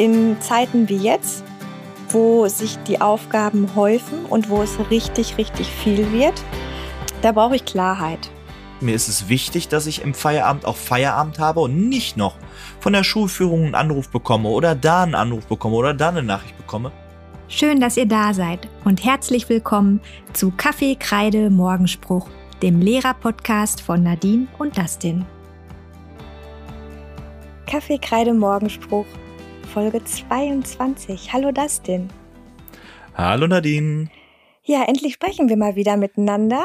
In Zeiten wie jetzt, wo sich die Aufgaben häufen und wo es richtig, richtig viel wird, da brauche ich Klarheit. Mir ist es wichtig, dass ich im Feierabend auch Feierabend habe und nicht noch von der Schulführung einen Anruf bekomme oder da einen Anruf bekomme oder da eine Nachricht bekomme. Schön, dass ihr da seid und herzlich willkommen zu Kaffee, Kreide, Morgenspruch, dem Lehrer-Podcast von Nadine und Dustin. Kaffee, Kreide, Morgenspruch, Folge 22. Hallo Dustin. Hallo Nadine. Ja, endlich sprechen wir mal wieder miteinander.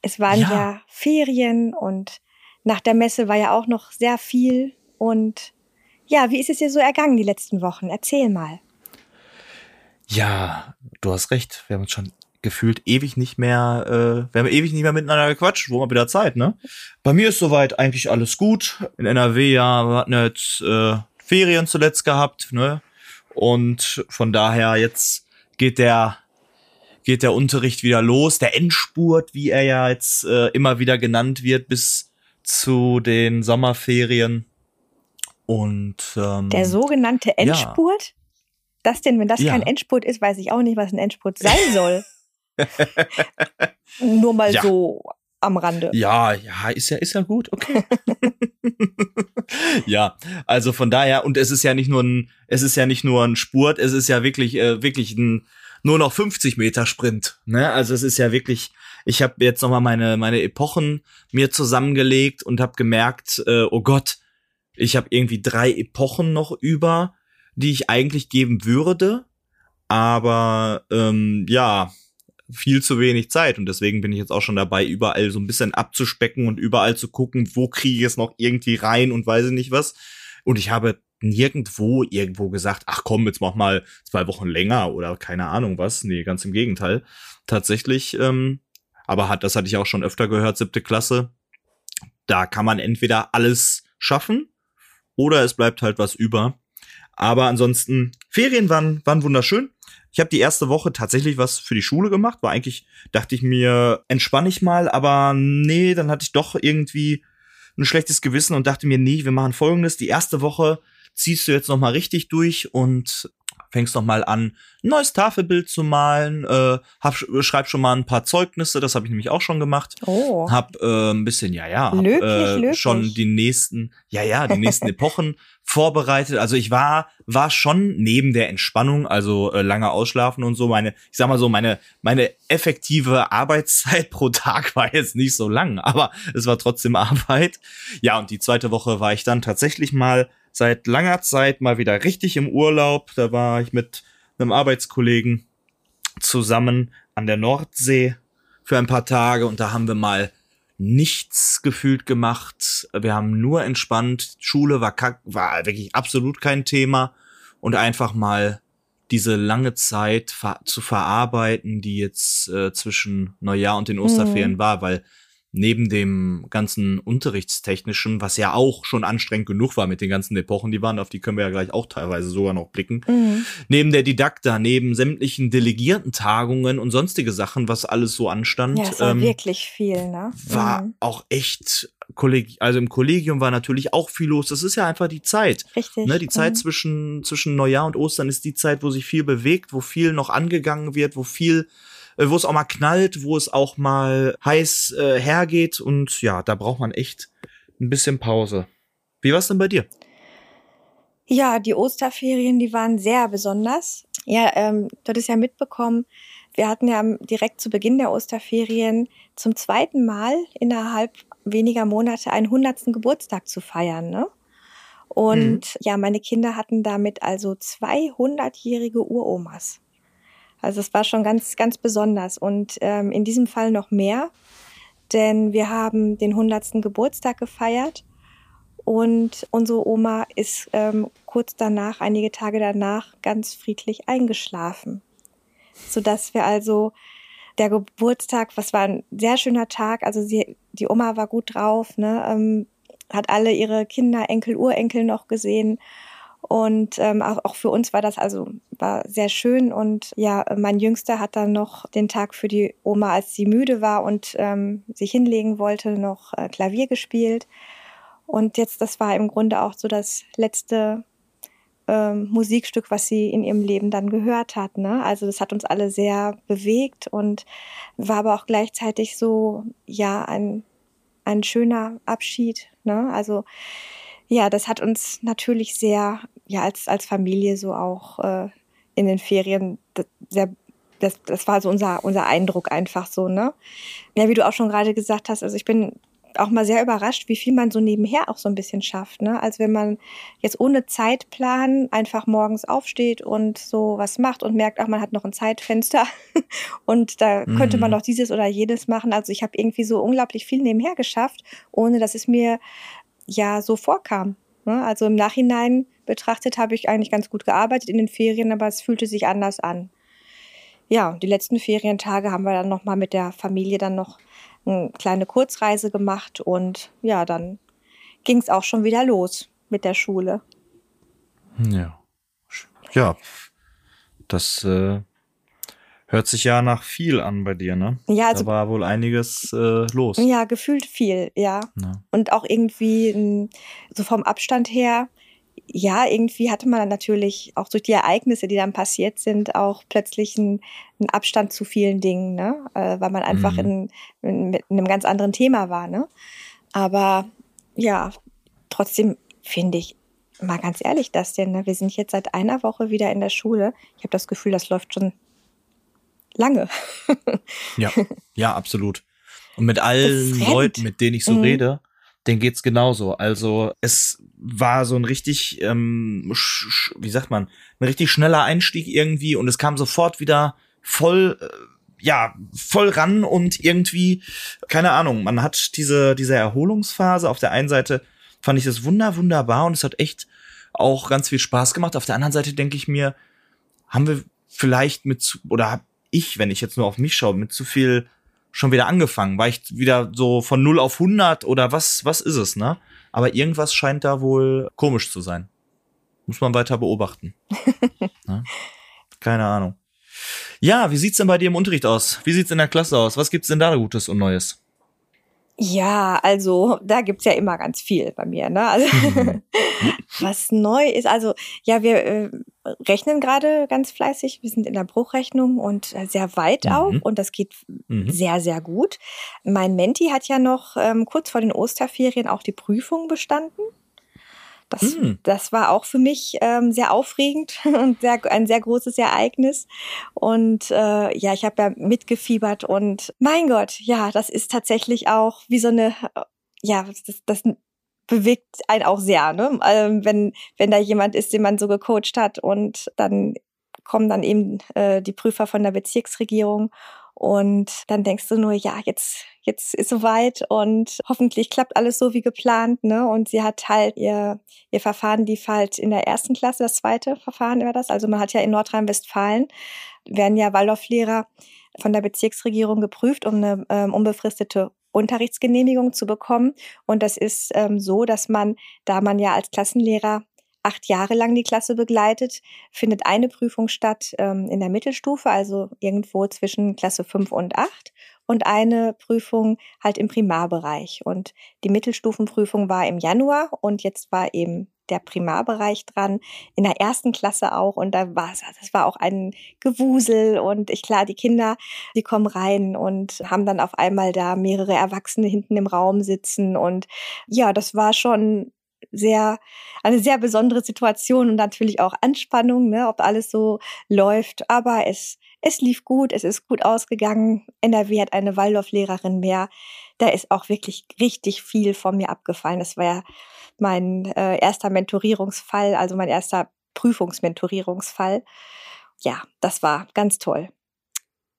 Es waren ja. ja Ferien und nach der Messe war ja auch noch sehr viel. Und ja, wie ist es dir so ergangen die letzten Wochen? Erzähl mal. Ja, du hast recht. Wir haben uns schon gefühlt ewig nicht mehr, äh, wir haben ewig nicht mehr miteinander gequatscht, wo mal wieder Zeit, ne? Bei mir ist soweit eigentlich alles gut. In NRW, ja, wir hatten jetzt äh, Ferien zuletzt gehabt, ne? Und von daher jetzt geht der geht der Unterricht wieder los, der Endspurt, wie er ja jetzt äh, immer wieder genannt wird, bis zu den Sommerferien. Und ähm, der sogenannte Endspurt? Ja. Das denn, wenn das ja. kein Endspurt ist, weiß ich auch nicht, was ein Endspurt sein soll. Nur mal ja. so am Rande. Ja, ja, ist ja, ist ja gut, okay. ja, also von daher, und es ist ja nicht nur ein, es ist ja nicht nur ein Spurt, es ist ja wirklich, äh, wirklich ein nur noch 50 Meter Sprint. Ne? Also es ist ja wirklich, ich habe jetzt nochmal meine, meine Epochen mir zusammengelegt und habe gemerkt, äh, oh Gott, ich habe irgendwie drei Epochen noch über, die ich eigentlich geben würde. Aber ähm, ja, viel zu wenig Zeit und deswegen bin ich jetzt auch schon dabei, überall so ein bisschen abzuspecken und überall zu gucken, wo kriege ich es noch irgendwie rein und weiß ich nicht was. Und ich habe nirgendwo irgendwo gesagt, ach komm, jetzt mach mal zwei Wochen länger oder keine Ahnung was. Nee, ganz im Gegenteil. Tatsächlich, ähm, aber hat, das hatte ich auch schon öfter gehört, siebte Klasse. Da kann man entweder alles schaffen oder es bleibt halt was über. Aber ansonsten, Ferien waren, waren wunderschön. Ich habe die erste Woche tatsächlich was für die Schule gemacht. War eigentlich, dachte ich mir, entspann ich mal, aber nee, dann hatte ich doch irgendwie ein schlechtes Gewissen und dachte mir, nee, wir machen folgendes. Die erste Woche ziehst du jetzt noch mal richtig durch und fängst noch mal an, ein neues Tafelbild zu malen, äh, hab, schreib schon mal ein paar Zeugnisse, das habe ich nämlich auch schon gemacht. Oh. Hab äh, ein bisschen, ja, ja, hab, löblich, äh, löblich. schon die nächsten, ja, ja, die nächsten Epochen vorbereitet. Also ich war, war schon neben der Entspannung, also äh, lange ausschlafen und so, meine, ich sag mal so, meine, meine effektive Arbeitszeit pro Tag war jetzt nicht so lang, aber es war trotzdem Arbeit. Ja, und die zweite Woche war ich dann tatsächlich mal seit langer Zeit mal wieder richtig im Urlaub. Da war ich mit einem Arbeitskollegen zusammen an der Nordsee für ein paar Tage und da haben wir mal nichts gefühlt gemacht. Wir haben nur entspannt. Schule war, kack, war wirklich absolut kein Thema und einfach mal diese lange Zeit ver zu verarbeiten, die jetzt äh, zwischen Neujahr und den Osterferien mhm. war, weil neben dem ganzen Unterrichtstechnischen, was ja auch schon anstrengend genug war mit den ganzen Epochen, die waren, auf die können wir ja gleich auch teilweise sogar noch blicken, mhm. neben der Didakta, neben sämtlichen Delegiertentagungen und sonstige Sachen, was alles so anstand. Ja, es war ähm, wirklich viel, ne? War mhm. auch echt Kolleg also im Kollegium war natürlich auch viel los. Das ist ja einfach die Zeit. Richtig. Ne, die Zeit mhm. zwischen, zwischen Neujahr und Ostern ist die Zeit, wo sich viel bewegt, wo viel noch angegangen wird, wo viel wo es auch mal knallt, wo es auch mal heiß äh, hergeht und ja, da braucht man echt ein bisschen Pause. Wie war's denn bei dir? Ja, die Osterferien, die waren sehr besonders. Ja, ähm, du hattest ja mitbekommen, wir hatten ja direkt zu Beginn der Osterferien zum zweiten Mal innerhalb weniger Monate einen hundertsten Geburtstag zu feiern, ne? Und mhm. ja, meine Kinder hatten damit also 200-jährige Uromas. Also es war schon ganz, ganz besonders. Und ähm, in diesem Fall noch mehr, denn wir haben den 100. Geburtstag gefeiert. Und unsere Oma ist ähm, kurz danach, einige Tage danach, ganz friedlich eingeschlafen, sodass wir also der Geburtstag, was war ein sehr schöner Tag, also sie, die Oma war gut drauf, ne, ähm, hat alle ihre Kinder, Enkel, Urenkel noch gesehen und ähm, auch, auch für uns war das also war sehr schön. Und ja, mein Jüngster hat dann noch den Tag für die Oma, als sie müde war und ähm, sich hinlegen wollte, noch äh, Klavier gespielt. Und jetzt, das war im Grunde auch so das letzte ähm, Musikstück, was sie in ihrem Leben dann gehört hat. Ne? Also das hat uns alle sehr bewegt und war aber auch gleichzeitig so, ja, ein, ein schöner Abschied. Ne? Also ja, das hat uns natürlich sehr, ja, als, als Familie so auch äh, in den Ferien sehr das, das war so unser, unser Eindruck einfach so, ne? Ja, wie du auch schon gerade gesagt hast, also ich bin auch mal sehr überrascht, wie viel man so nebenher auch so ein bisschen schafft. Ne? Also wenn man jetzt ohne Zeitplan einfach morgens aufsteht und so was macht und merkt, ach, man hat noch ein Zeitfenster und da mhm. könnte man mhm. noch dieses oder jedes machen. Also ich habe irgendwie so unglaublich viel nebenher geschafft, ohne dass es mir ja so vorkam. Ne? Also im Nachhinein betrachtet habe ich eigentlich ganz gut gearbeitet in den Ferien, aber es fühlte sich anders an ja, die letzten Ferientage haben wir dann noch mal mit der Familie dann noch eine kleine Kurzreise gemacht und ja, dann ging es auch schon wieder los mit der Schule. Ja, ja, das äh, hört sich ja nach viel an bei dir, ne? Ja, also da war wohl einiges äh, los. Ja, gefühlt viel, ja. ja. Und auch irgendwie so vom Abstand her ja, irgendwie hatte man dann natürlich auch durch die Ereignisse, die dann passiert sind, auch plötzlich einen, einen Abstand zu vielen Dingen, ne? Äh, weil man einfach mhm. in, in, mit einem ganz anderen Thema war. Ne? Aber ja, trotzdem finde ich, mal ganz ehrlich, das denn, ne? wir sind jetzt seit einer Woche wieder in der Schule. Ich habe das Gefühl, das läuft schon lange. ja, ja, absolut. Und mit allen Leuten, mit denen ich so mhm. rede, den geht's genauso. Also es war so ein richtig, ähm, wie sagt man, ein richtig schneller Einstieg irgendwie und es kam sofort wieder voll, äh, ja, voll ran und irgendwie, keine Ahnung, man hat diese, diese Erholungsphase. Auf der einen Seite fand ich das wunder, wunderbar und es hat echt auch ganz viel Spaß gemacht. Auf der anderen Seite denke ich mir, haben wir vielleicht mit, zu, oder hab ich, wenn ich jetzt nur auf mich schaue, mit zu viel schon wieder angefangen? War ich wieder so von 0 auf 100 oder was, was ist es, ne? Aber irgendwas scheint da wohl komisch zu sein. Muss man weiter beobachten. ne? Keine Ahnung. Ja, wie sieht's denn bei dir im Unterricht aus? Wie sieht's in der Klasse aus? Was gibt's denn da Gutes und Neues? Ja, also da gibt's ja immer ganz viel bei mir. Ne? Also, was neu ist, also ja, wir äh, rechnen gerade ganz fleißig. Wir sind in der Bruchrechnung und äh, sehr weit mhm. auch und das geht mhm. sehr, sehr gut. Mein Menti hat ja noch ähm, kurz vor den Osterferien auch die Prüfung bestanden. Das, mm. das war auch für mich ähm, sehr aufregend und sehr, ein sehr großes Ereignis. Und äh, ja, ich habe ja mitgefiebert und mein Gott, ja, das ist tatsächlich auch wie so eine, ja, das, das bewegt einen auch sehr, ne? Ähm, wenn, wenn da jemand ist, den man so gecoacht hat und dann kommen dann eben äh, die Prüfer von der Bezirksregierung und dann denkst du nur, ja, jetzt, jetzt ist soweit und hoffentlich klappt alles so wie geplant, ne? Und sie hat halt ihr, ihr Verfahren lief halt in der ersten Klasse, das zweite Verfahren war das. Also man hat ja in Nordrhein-Westfalen, werden ja Waldorflehrer von der Bezirksregierung geprüft, um eine ähm, unbefristete Unterrichtsgenehmigung zu bekommen. Und das ist ähm, so, dass man, da man ja als Klassenlehrer acht Jahre lang die Klasse begleitet, findet eine Prüfung statt ähm, in der Mittelstufe, also irgendwo zwischen Klasse fünf und acht und eine Prüfung halt im Primarbereich. Und die Mittelstufenprüfung war im Januar und jetzt war eben der Primarbereich dran, in der ersten Klasse auch. Und da war es, das war auch ein Gewusel. Und ich klar, die Kinder, die kommen rein und haben dann auf einmal da mehrere Erwachsene hinten im Raum sitzen. Und ja, das war schon sehr, eine sehr besondere Situation und natürlich auch Anspannung, ne, ob alles so läuft. Aber es, es lief gut, es ist gut ausgegangen. NRW hat eine Waldorflehrerin mehr. Da ist auch wirklich richtig viel von mir abgefallen. Das war ja mein äh, erster Mentorierungsfall, also mein erster Prüfungsmentorierungsfall. Ja, das war ganz toll.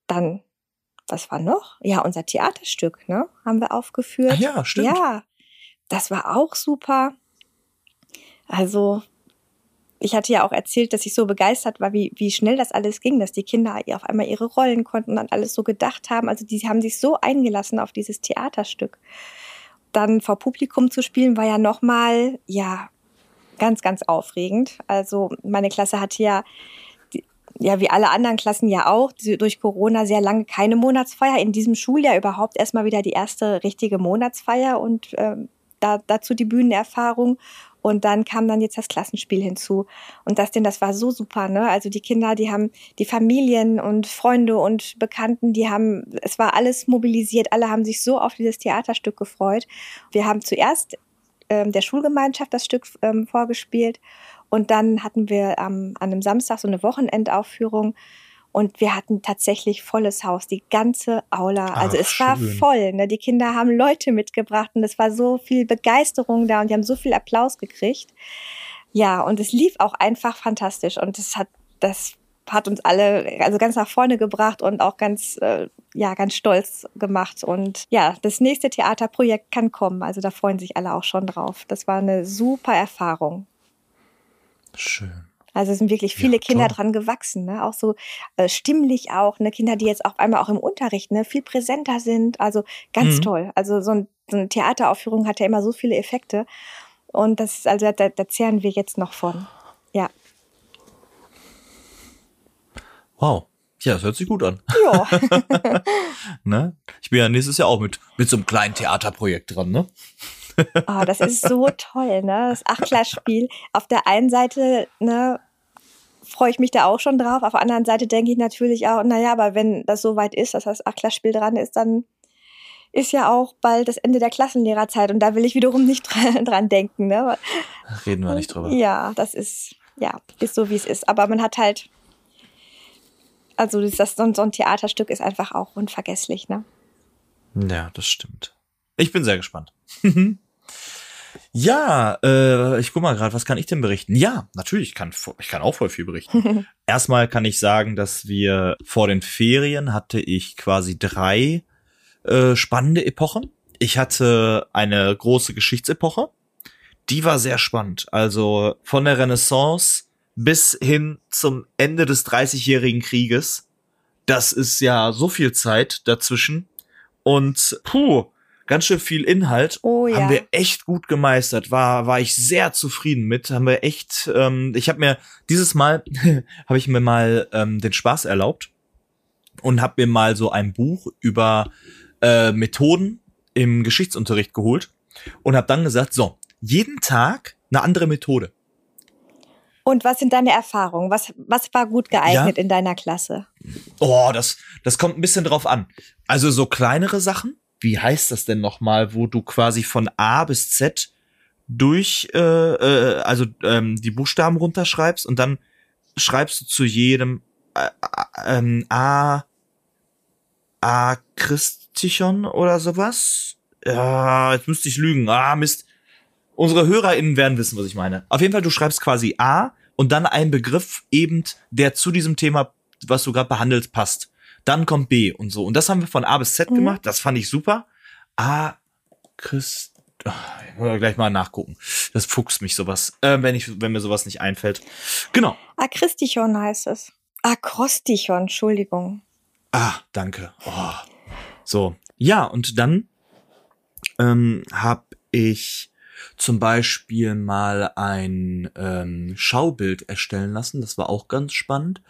Dann, was war noch? Ja, unser Theaterstück, ne? Haben wir aufgeführt. Ach ja, stimmt. Ja, das war auch super. Also ich hatte ja auch erzählt, dass ich so begeistert war, wie, wie schnell das alles ging, dass die Kinder auf einmal ihre Rollen konnten und alles so gedacht haben. Also die haben sich so eingelassen auf dieses Theaterstück. Dann vor Publikum zu spielen, war ja nochmal, ja, ganz, ganz aufregend. Also meine Klasse hatte ja, ja, wie alle anderen Klassen ja auch, durch Corona sehr lange keine Monatsfeier. In diesem Schuljahr überhaupt erstmal wieder die erste richtige Monatsfeier und ähm, da, dazu die Bühnenerfahrung. Und dann kam dann jetzt das Klassenspiel hinzu. Und das denn, das war so super, ne? Also die Kinder, die haben die Familien und Freunde und Bekannten, die haben, es war alles mobilisiert. Alle haben sich so auf dieses Theaterstück gefreut. Wir haben zuerst ähm, der Schulgemeinschaft das Stück ähm, vorgespielt. Und dann hatten wir ähm, an einem Samstag so eine Wochenendaufführung. Und wir hatten tatsächlich volles Haus, die ganze Aula. Also Ach, es war schön. voll. Ne? Die Kinder haben Leute mitgebracht und es war so viel Begeisterung da und die haben so viel Applaus gekriegt. Ja, und es lief auch einfach fantastisch. Und es hat, das hat uns alle also ganz nach vorne gebracht und auch ganz äh, ja ganz stolz gemacht und ja das nächste Theaterprojekt kann kommen also da freuen sich alle auch schon drauf das war eine super Erfahrung schön also es sind wirklich viele ja, Kinder dran gewachsen, ne? auch so äh, stimmlich auch, ne? Kinder, die jetzt auf einmal auch im Unterricht ne? viel präsenter sind. Also ganz mhm. toll. Also so, ein, so eine Theateraufführung hat ja immer so viele Effekte. Und das ist, also da, da zehren wir jetzt noch von. Ja. Wow. Ja, das hört sich gut an. Ja. ne? Ich bin ja nächstes Jahr auch mit, mit so einem kleinen Theaterprojekt dran, ne? Oh, das ist so toll, ne? Das Achtklassspiel. Auf der einen Seite, ne, freue ich mich da auch schon drauf. Auf der anderen Seite denke ich natürlich auch, naja, aber wenn das so weit ist, dass das Achtklassspiel dran ist, dann ist ja auch bald das Ende der Klassenlehrerzeit und da will ich wiederum nicht dran, dran denken. Ne? Reden wir nicht drüber. Ja, das ist, ja, ist so, wie es ist. Aber man hat halt, also das, so ein Theaterstück ist einfach auch unvergesslich, ne? Ja, das stimmt. Ich bin sehr gespannt. Ja, äh, ich guck mal gerade, was kann ich denn berichten? Ja, natürlich, ich kann, ich kann auch voll viel berichten. Erstmal kann ich sagen, dass wir vor den Ferien hatte ich quasi drei äh, spannende Epochen. Ich hatte eine große Geschichtsepoche. Die war sehr spannend. Also von der Renaissance bis hin zum Ende des Dreißigjährigen Krieges. Das ist ja so viel Zeit dazwischen. Und puh, ganz schön viel Inhalt. Oh, ja. Haben wir echt gut gemeistert. War, war ich sehr zufrieden mit. Haben wir echt, ähm, ich habe mir, dieses Mal habe ich mir mal ähm, den Spaß erlaubt und habe mir mal so ein Buch über äh, Methoden im Geschichtsunterricht geholt und habe dann gesagt, so, jeden Tag eine andere Methode. Und was sind deine Erfahrungen? Was, was war gut geeignet ja. in deiner Klasse? Oh, das, das kommt ein bisschen drauf an. Also so kleinere Sachen, wie heißt das denn nochmal, wo du quasi von A bis Z durch, äh, äh, also ähm, die Buchstaben runterschreibst und dann schreibst du zu jedem äh, äh, ähm, A, A Christichon oder sowas. Ja, jetzt müsste ich lügen. Ah, Mist. Unsere HörerInnen werden wissen, was ich meine. Auf jeden Fall, du schreibst quasi A und dann ein Begriff eben, der zu diesem Thema, was du gerade behandelst, passt. Dann kommt B und so. Und das haben wir von A bis Z mhm. gemacht. Das fand ich super. A, Christ, oh, ich muss gleich mal nachgucken. Das fuchst mich sowas, äh, wenn ich, wenn mir sowas nicht einfällt. Genau. Akristichon heißt es. Akrostichon, Entschuldigung. Ah, danke. Oh. So. Ja, und dann ähm, habe ich zum Beispiel mal ein ähm, Schaubild erstellen lassen. Das war auch ganz spannend.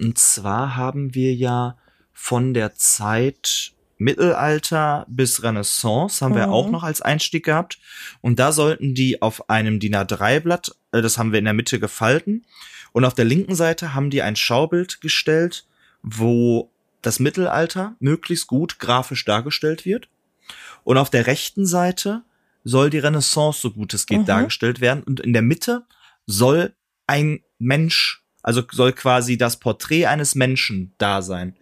Und zwar haben wir ja von der Zeit Mittelalter bis Renaissance haben mhm. wir auch noch als Einstieg gehabt. Und da sollten die auf einem DIN A3-Blatt, äh, das haben wir in der Mitte gefalten. Und auf der linken Seite haben die ein Schaubild gestellt, wo das Mittelalter möglichst gut grafisch dargestellt wird. Und auf der rechten Seite soll die Renaissance so gut es geht mhm. dargestellt werden. Und in der Mitte soll ein Mensch, also soll quasi das Porträt eines Menschen da sein.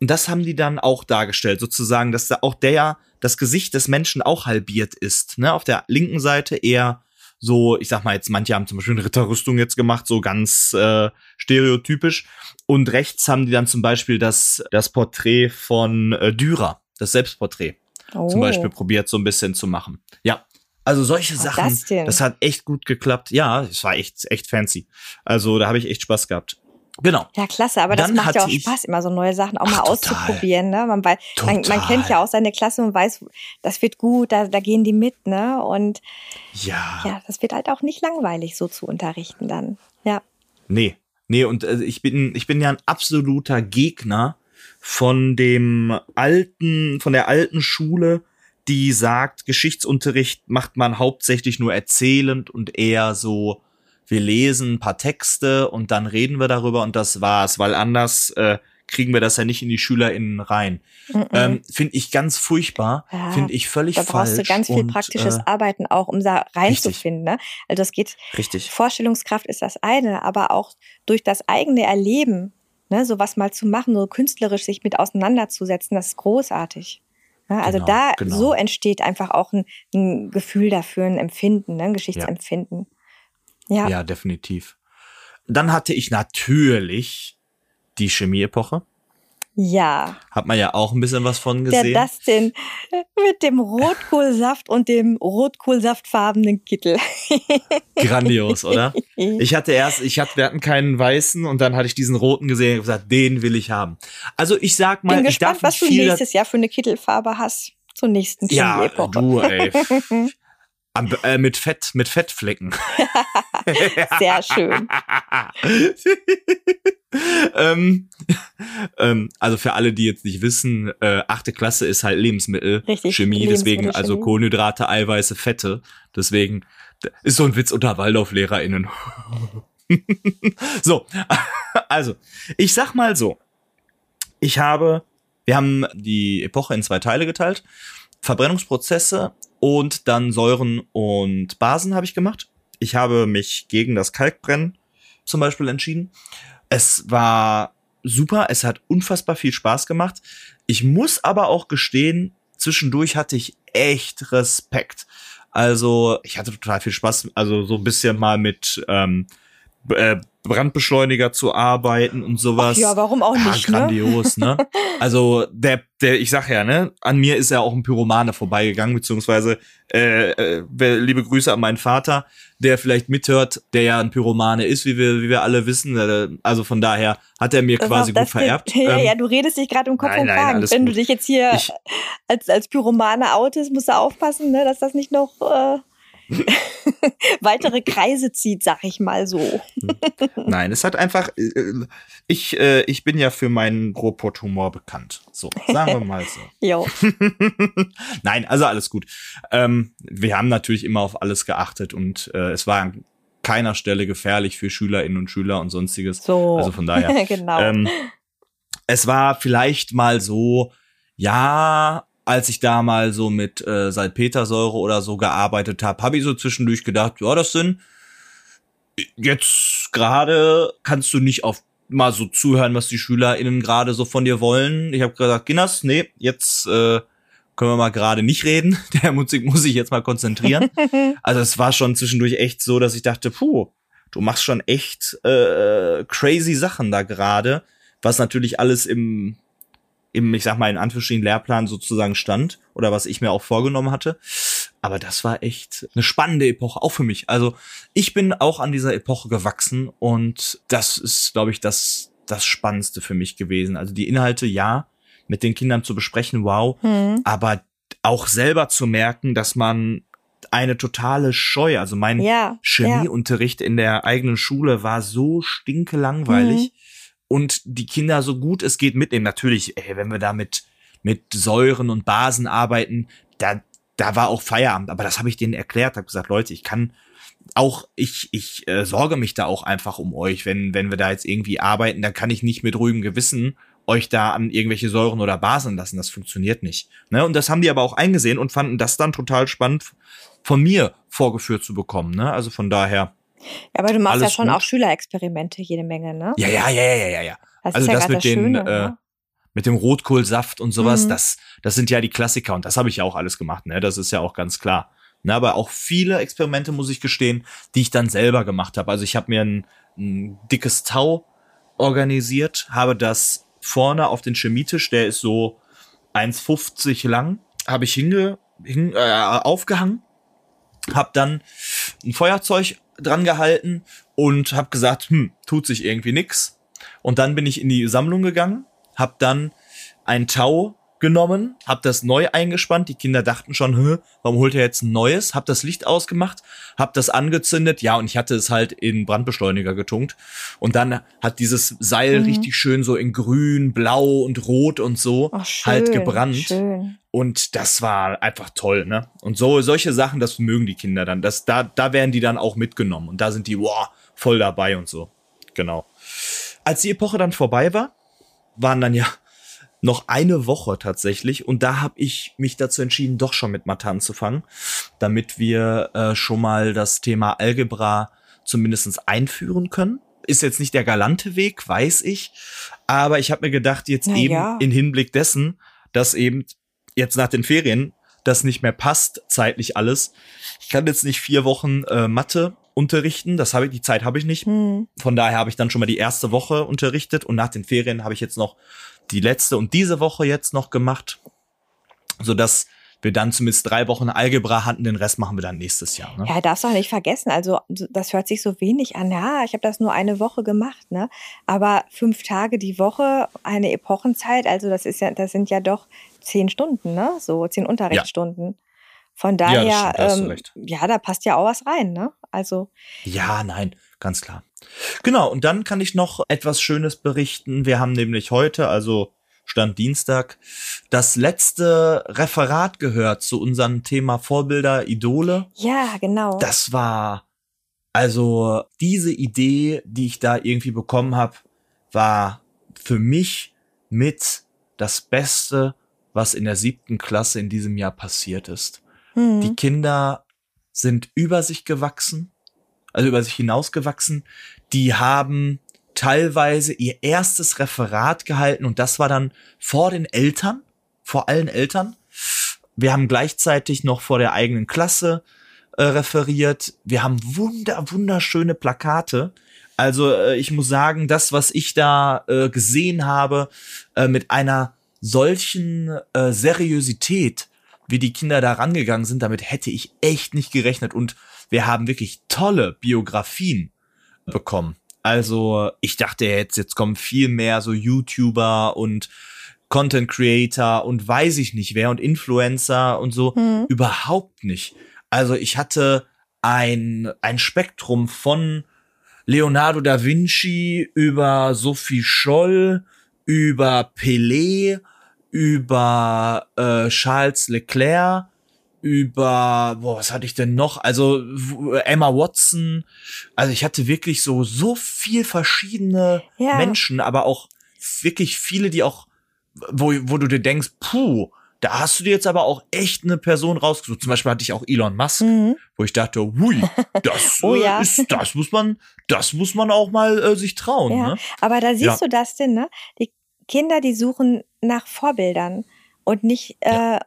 Und das haben die dann auch dargestellt, sozusagen, dass da auch der, das Gesicht des Menschen auch halbiert ist. Ne? Auf der linken Seite eher so, ich sag mal jetzt, manche haben zum Beispiel eine Ritterrüstung jetzt gemacht, so ganz äh, stereotypisch. Und rechts haben die dann zum Beispiel das, das Porträt von äh, Dürer, das Selbstporträt. Oh. Zum Beispiel probiert so ein bisschen zu machen. Ja, also solche Was Sachen, das, das, hat echt gut geklappt. Ja, es war echt, echt fancy. Also da habe ich echt Spaß gehabt. Genau. Ja, klasse, aber das macht ja auch Spaß, immer so neue Sachen auch Ach, mal auszuprobieren. Ne? Man, weiß, man, man, kennt ja auch seine Klasse und weiß, das wird gut, da, da gehen die mit, ne? Und ja. ja, das wird halt auch nicht langweilig, so zu unterrichten dann. Ja. Nee, nee, und äh, ich bin, ich bin ja ein absoluter Gegner von dem alten, von der alten Schule, die sagt, Geschichtsunterricht macht man hauptsächlich nur erzählend und eher so, wir lesen ein paar Texte und dann reden wir darüber und das war's, weil anders äh, kriegen wir das ja nicht in die SchülerInnen rein. Mm -mm. Ähm, finde ich ganz furchtbar, ja, finde ich völlig falsch. Da brauchst falsch du ganz viel und, praktisches äh, Arbeiten auch, um da reinzufinden. Ne? Also das geht, richtig. Vorstellungskraft ist das eine, aber auch durch das eigene Erleben, ne, sowas mal zu machen, so künstlerisch sich mit auseinanderzusetzen, das ist großartig. Ne? Also genau, da, genau. so entsteht einfach auch ein, ein, Gefühl dafür, ein Empfinden, ne? ein Geschichtsempfinden. Ja. Ja. ja, definitiv. Dann hatte ich natürlich die Chemieepoche. Ja. Hat man ja auch ein bisschen was von gesehen. Der Dustin mit dem Rotkohlsaft und dem Rotkohlsaftfarbenen Kittel. Grandios, oder? Ich hatte erst, ich hatte, wir hatten keinen weißen und dann hatte ich diesen roten gesehen und gesagt, den will ich haben. Also ich sag mal, Bin ich gespannt, darf was du nächstes Jahr für eine Kittelfarbe hast zur nächsten Chemieepoche. Ja, du, ey. Am, äh, mit Fett, mit Fettflecken. Sehr schön. ähm, ähm, also für alle, die jetzt nicht wissen, äh, achte Klasse ist halt Lebensmittel, Richtig, Chemie, deswegen also Kohlenhydrate, Eiweiße, Fette. Deswegen ist so ein Witz unter Waldorf-LehrerInnen. so, also ich sag mal so, ich habe, wir haben die Epoche in zwei Teile geteilt. Verbrennungsprozesse und dann Säuren und Basen habe ich gemacht. Ich habe mich gegen das Kalkbrennen zum Beispiel entschieden. Es war super, es hat unfassbar viel Spaß gemacht. Ich muss aber auch gestehen, zwischendurch hatte ich echt Respekt. Also ich hatte total viel Spaß, also so ein bisschen mal mit ähm, äh, Brandbeschleuniger zu arbeiten und sowas. Ach ja, warum auch nicht? Ja, grandios, ne? ne? Also der, der, ich sag ja, ne, an mir ist ja auch ein Pyromane vorbeigegangen, beziehungsweise äh, äh, liebe Grüße an meinen Vater, der vielleicht mithört, der ja ein Pyromane ist, wie wir, wie wir alle wissen. Äh, also von daher hat er mir quasi gut vererbt. Ja, ähm, ja, du redest dich gerade um Kopf nein, und Kragen. Wenn gut. du dich jetzt hier ich, als, als Pyromane outest, musst du aufpassen, ne, dass das nicht noch äh, weitere Kreise zieht, sag ich mal so. Nein, es hat einfach, äh, ich, äh, ich bin ja für meinen Ruhrpott-Humor bekannt. So, sagen wir mal so. jo. Nein, also alles gut. Ähm, wir haben natürlich immer auf alles geachtet und äh, es war an keiner Stelle gefährlich für Schülerinnen und Schüler und sonstiges. So. Also von daher. genau. Ähm, es war vielleicht mal so, ja, als ich da mal so mit äh, Salpetersäure oder so gearbeitet habe, habe ich so zwischendurch gedacht, ja, das sind jetzt gerade kannst du nicht auf mal so zuhören, was die SchülerInnen gerade so von dir wollen. Ich habe gesagt, Ginas, nee, jetzt äh, können wir mal gerade nicht reden. Der Musik muss ich jetzt mal konzentrieren. also es war schon zwischendurch echt so, dass ich dachte, puh, du machst schon echt äh, crazy Sachen da gerade, was natürlich alles im im, ich sag mal, in Anführungsstrichen Lehrplan sozusagen stand oder was ich mir auch vorgenommen hatte. Aber das war echt eine spannende Epoche, auch für mich. Also ich bin auch an dieser Epoche gewachsen und das ist, glaube ich, das, das Spannendste für mich gewesen. Also die Inhalte, ja, mit den Kindern zu besprechen, wow, mhm. aber auch selber zu merken, dass man eine totale Scheu, also mein ja, Chemieunterricht ja. in der eigenen Schule war so stinkelangweilig. Mhm und die Kinder so gut es geht mitnehmen. Natürlich, ey, wenn wir da mit, mit Säuren und Basen arbeiten, da, da war auch Feierabend. Aber das habe ich denen erklärt, habe gesagt, Leute, ich kann auch, ich, ich äh, sorge mich da auch einfach um euch. Wenn, wenn wir da jetzt irgendwie arbeiten, dann kann ich nicht mit ruhigem Gewissen euch da an irgendwelche Säuren oder Basen lassen. Das funktioniert nicht. Ne? Und das haben die aber auch eingesehen und fanden das dann total spannend von mir vorgeführt zu bekommen. Ne? Also von daher ja, aber du machst ja schon gut. auch Schülerexperimente jede Menge, ne? Ja, ja, ja, ja, ja, ja. Das also ja das mit das den Schöne, äh, ne? mit dem Rotkohlsaft und sowas, mhm. das das sind ja die Klassiker und das habe ich ja auch alles gemacht, ne? Das ist ja auch ganz klar. Ne, aber auch viele Experimente muss ich gestehen, die ich dann selber gemacht habe. Also ich habe mir ein, ein dickes Tau organisiert, habe das vorne auf den Chemietisch, der ist so 1,50 lang, habe ich hinge, hin, äh, aufgehangen, habe dann ein Feuerzeug dran gehalten und habe gesagt, hm, tut sich irgendwie nix. Und dann bin ich in die Sammlung gegangen, habe dann ein Tau genommen, hab das neu eingespannt. Die Kinder dachten schon, Hä, warum holt er jetzt ein neues? Hab das Licht ausgemacht, hab das angezündet. Ja, und ich hatte es halt in Brandbeschleuniger getunkt. Und dann hat dieses Seil mhm. richtig schön so in grün, blau und rot und so Ach, schön, halt gebrannt. Schön. Und das war einfach toll, ne? Und so solche Sachen, das mögen die Kinder dann. Das, da, da werden die dann auch mitgenommen. Und da sind die, wow, voll dabei und so. Genau. Als die Epoche dann vorbei war, waren dann ja noch eine Woche tatsächlich und da habe ich mich dazu entschieden, doch schon mit Mathe anzufangen, damit wir äh, schon mal das Thema Algebra zumindestens einführen können. Ist jetzt nicht der galante Weg, weiß ich, aber ich habe mir gedacht, jetzt Na eben ja. in Hinblick dessen, dass eben jetzt nach den Ferien das nicht mehr passt, zeitlich alles. Ich kann jetzt nicht vier Wochen äh, Mathe unterrichten, das habe ich, die Zeit habe ich nicht. Hm. Von daher habe ich dann schon mal die erste Woche unterrichtet und nach den Ferien habe ich jetzt noch die letzte und diese Woche jetzt noch gemacht, so dass wir dann zumindest drei Wochen Algebra hatten, den Rest machen wir dann nächstes Jahr. Ne? Ja, darfst du auch nicht vergessen. Also, das hört sich so wenig an. Ja, ich habe das nur eine Woche gemacht, ne? Aber fünf Tage die Woche, eine Epochenzeit, also das ist ja, das sind ja doch zehn Stunden, ne? So zehn Unterrichtsstunden. Von Ja, das daher, stimmt, da ähm, ja, da passt ja auch was rein, ne? Also, Ja, nein, ganz klar. Genau, und dann kann ich noch etwas Schönes berichten. Wir haben nämlich heute, also Stand Dienstag, das letzte Referat gehört zu unserem Thema Vorbilder, Idole. ja, genau. Das war also diese Idee, die ich da irgendwie bekommen habe, war für mich mit das Beste, was in der siebten Klasse in diesem Jahr passiert ist. Hm. Die Kinder sind über sich gewachsen, also über sich hinausgewachsen. Die haben teilweise ihr erstes Referat gehalten und das war dann vor den Eltern, vor allen Eltern. Wir haben gleichzeitig noch vor der eigenen Klasse äh, referiert. Wir haben wunder, wunderschöne Plakate. Also äh, ich muss sagen, das, was ich da äh, gesehen habe, äh, mit einer solchen äh, Seriosität, wie die Kinder da rangegangen sind, damit hätte ich echt nicht gerechnet. Und wir haben wirklich tolle Biografien bekommen. Also ich dachte jetzt, jetzt kommen viel mehr so YouTuber und Content Creator und weiß ich nicht wer und Influencer und so. Hm. Überhaupt nicht. Also ich hatte ein, ein Spektrum von Leonardo da Vinci über Sophie Scholl, über Pelé, über äh, Charles Leclerc, über, boah, was hatte ich denn noch? Also Emma Watson. Also ich hatte wirklich so, so viel verschiedene Ja. Menschen, aber auch wirklich viele, die auch, wo, wo du dir denkst, puh, da hast du dir jetzt aber auch echt eine Person rausgesucht. Zum Beispiel hatte ich auch Elon Musk, Mhm. wo ich dachte, hui, das Oh äh, ja. ist, das muss man, das muss man auch mal äh, sich trauen. Ja, Ne? aber da siehst Ja. du das denn, ne? Die Kinder, die suchen nach Vorbildern und nicht, äh,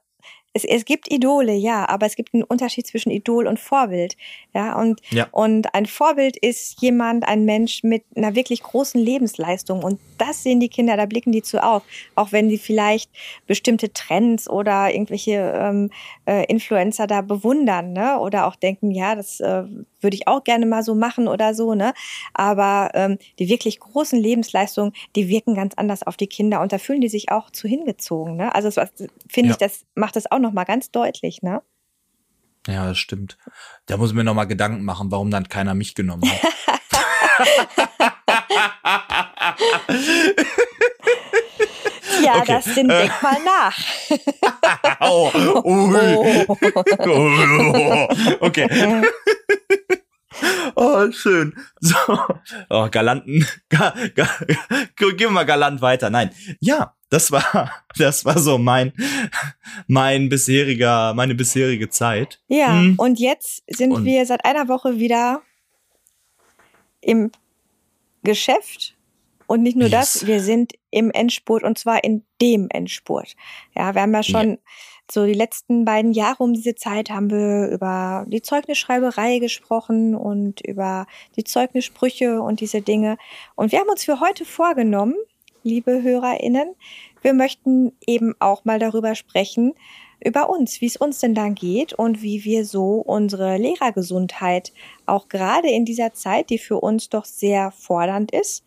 es, es gibt Idole, ja, aber es gibt einen Unterschied zwischen Idol und Vorbild. Ja, und, Ja. und ein Vorbild ist jemand, ein Mensch mit einer wirklich großen Lebensleistung. Und das sehen die Kinder, da blicken die zu auf. Auch wenn sie vielleicht bestimmte Trends oder irgendwelche ähm, äh, Influencer da bewundern, ne? Oder auch denken, ja, das äh, würde ich auch gerne mal so machen oder so, ne? Aber ähm, die wirklich großen Lebensleistungen, die wirken ganz anders auf die Kinder und da fühlen die sich auch zu hingezogen, ne? Also finde Ja. ich, das macht das auch noch mal ganz deutlich, ne? Ja, das stimmt. Da muss ich mir noch mal Gedanken machen, warum dann keiner mich genommen hat. Ja, Okay. das sind denk mal nach. Au, ui. Oh. Okay. Oh, schön. So. Oh, galanten. Ga, ga, gehen wir mal galant weiter. Nein. Ja, das war, das war so mein, mein bisheriger, meine bisherige Zeit. Ja, Hm. und jetzt sind Und- wir seit einer Woche wieder im Geschäft. Und nicht nur Yes. das, wir sind im Endspurt und zwar in dem Endspurt. Ja, wir haben ja schon so die letzten beiden Jahre um diese Zeit haben wir über die Zeugnisschreiberei gesprochen und über die Zeugnissprüche und diese Dinge. Und wir haben uns für heute vorgenommen, liebe HörerInnen, wir möchten eben auch mal darüber sprechen, über uns, wie es uns denn da geht und wie wir so unsere Lehrergesundheit auch gerade in dieser Zeit, die für uns doch sehr fordernd ist,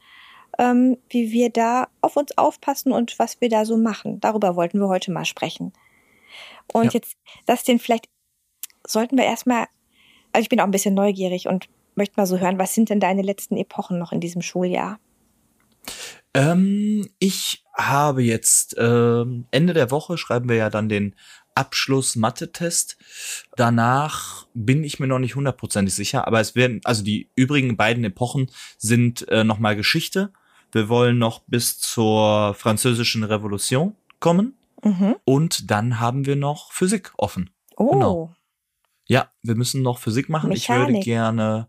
ähm, wie wir da auf uns aufpassen und was wir da so machen. Darüber wollten wir heute mal sprechen. Und ja. jetzt, das den vielleicht sollten wir erstmal, also ich bin auch ein bisschen neugierig und möchte mal so hören, was sind denn deine letzten Epochen noch in diesem Schuljahr? Ähm, ich habe jetzt ähm, Ende der Woche schreiben wir ja dann den Abschluss-Mathe-Test. Danach bin ich mir noch nicht hundertprozentig sicher, aber es werden, also die übrigen beiden Epochen sind äh, nochmal Geschichte. Wir wollen noch bis zur französischen Revolution kommen. Mhm. Und dann haben wir noch Physik offen. Oh. Genau. Ja, wir müssen noch Physik machen. Mechanik. Ich würde gerne,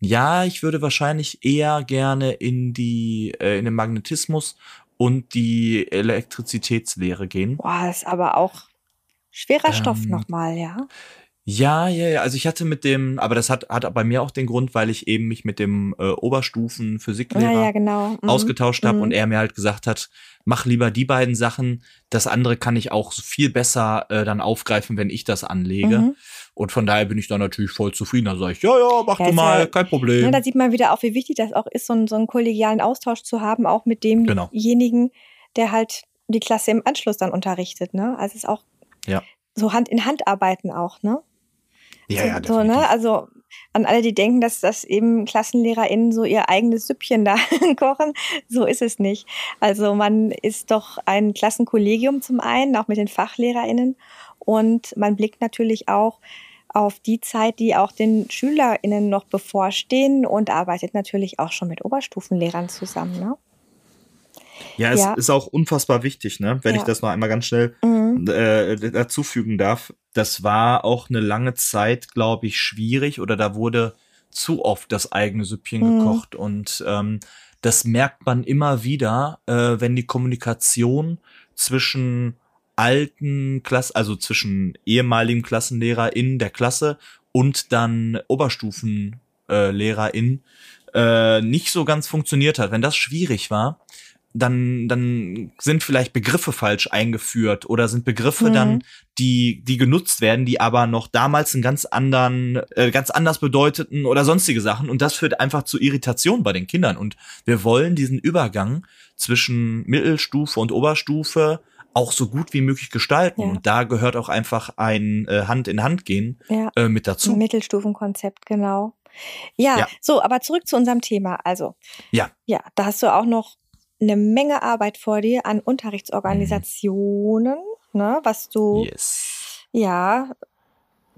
ja, ich würde wahrscheinlich eher gerne in die, äh, in den Magnetismus und die Elektrizitätslehre gehen. Boah, ist aber auch Schwerer ähm, Stoff nochmal, ja. Ja, ja, ja. Also ich hatte mit dem, aber das hat, hat bei mir auch den Grund, weil ich eben mich mit dem äh, Oberstufen Physiklehrer ja, ja, genau. mhm. ausgetauscht habe mhm. und er mir halt gesagt hat, mach lieber die beiden Sachen. Das andere kann ich auch viel besser äh, dann aufgreifen, wenn ich das anlege. Mhm. Und von daher bin ich da natürlich voll zufrieden. Da sage ich, ja, ja, mach ja, du mal, kein Problem. Ja, ne, da sieht man wieder auch, wie wichtig das auch ist, so, einen, so einen kollegialen Austausch zu haben, auch mit demjenigen, genau. der halt die Klasse im Anschluss dann unterrichtet. Ne? Also es ist auch ja so Hand in Hand arbeiten auch, ne? Ja, ja, so, ne? Also an alle, die denken, dass das eben KlassenlehrerInnen so ihr eigenes Süppchen da kochen, so ist es nicht. Also man ist doch ein Klassenkollegium zum einen, auch mit den FachlehrerInnen und man blickt natürlich auch auf die Zeit, die auch den SchülerInnen noch bevorstehen und arbeitet natürlich auch schon mit Oberstufenlehrern zusammen, ne? Ja, es ja. ist auch unfassbar wichtig, ne? Wenn ja. ich das noch einmal ganz schnell mhm. äh, dazufügen darf. Das war auch eine lange Zeit, glaube ich, schwierig oder da wurde zu oft das eigene Süppchen mhm. gekocht und ähm, das merkt man immer wieder, äh, wenn die Kommunikation zwischen alten Klassen, also zwischen ehemaligen Klassenlehrer in der Klasse und dann Oberstufenlehrer äh, äh, nicht so ganz funktioniert hat. Wenn das schwierig war, dann, dann sind vielleicht Begriffe falsch eingeführt oder sind Begriffe mhm. dann, die, die genutzt werden, die aber noch damals einen ganz anderen, äh, ganz anders bedeuteten oder sonstige Sachen. Und das führt einfach zu Irritation bei den Kindern. Und wir wollen diesen Übergang zwischen Mittelstufe und Oberstufe auch so gut wie möglich gestalten. Ja. Und da gehört auch einfach ein äh, Hand in Hand gehen ja. äh, mit dazu. Ein Mittelstufenkonzept, genau. Ja, ja, so, aber zurück zu unserem Thema. Also, ja, ja, da hast du auch noch eine Menge Arbeit vor dir an Unterrichtsorganisationen, mhm. ne, was du yes. ja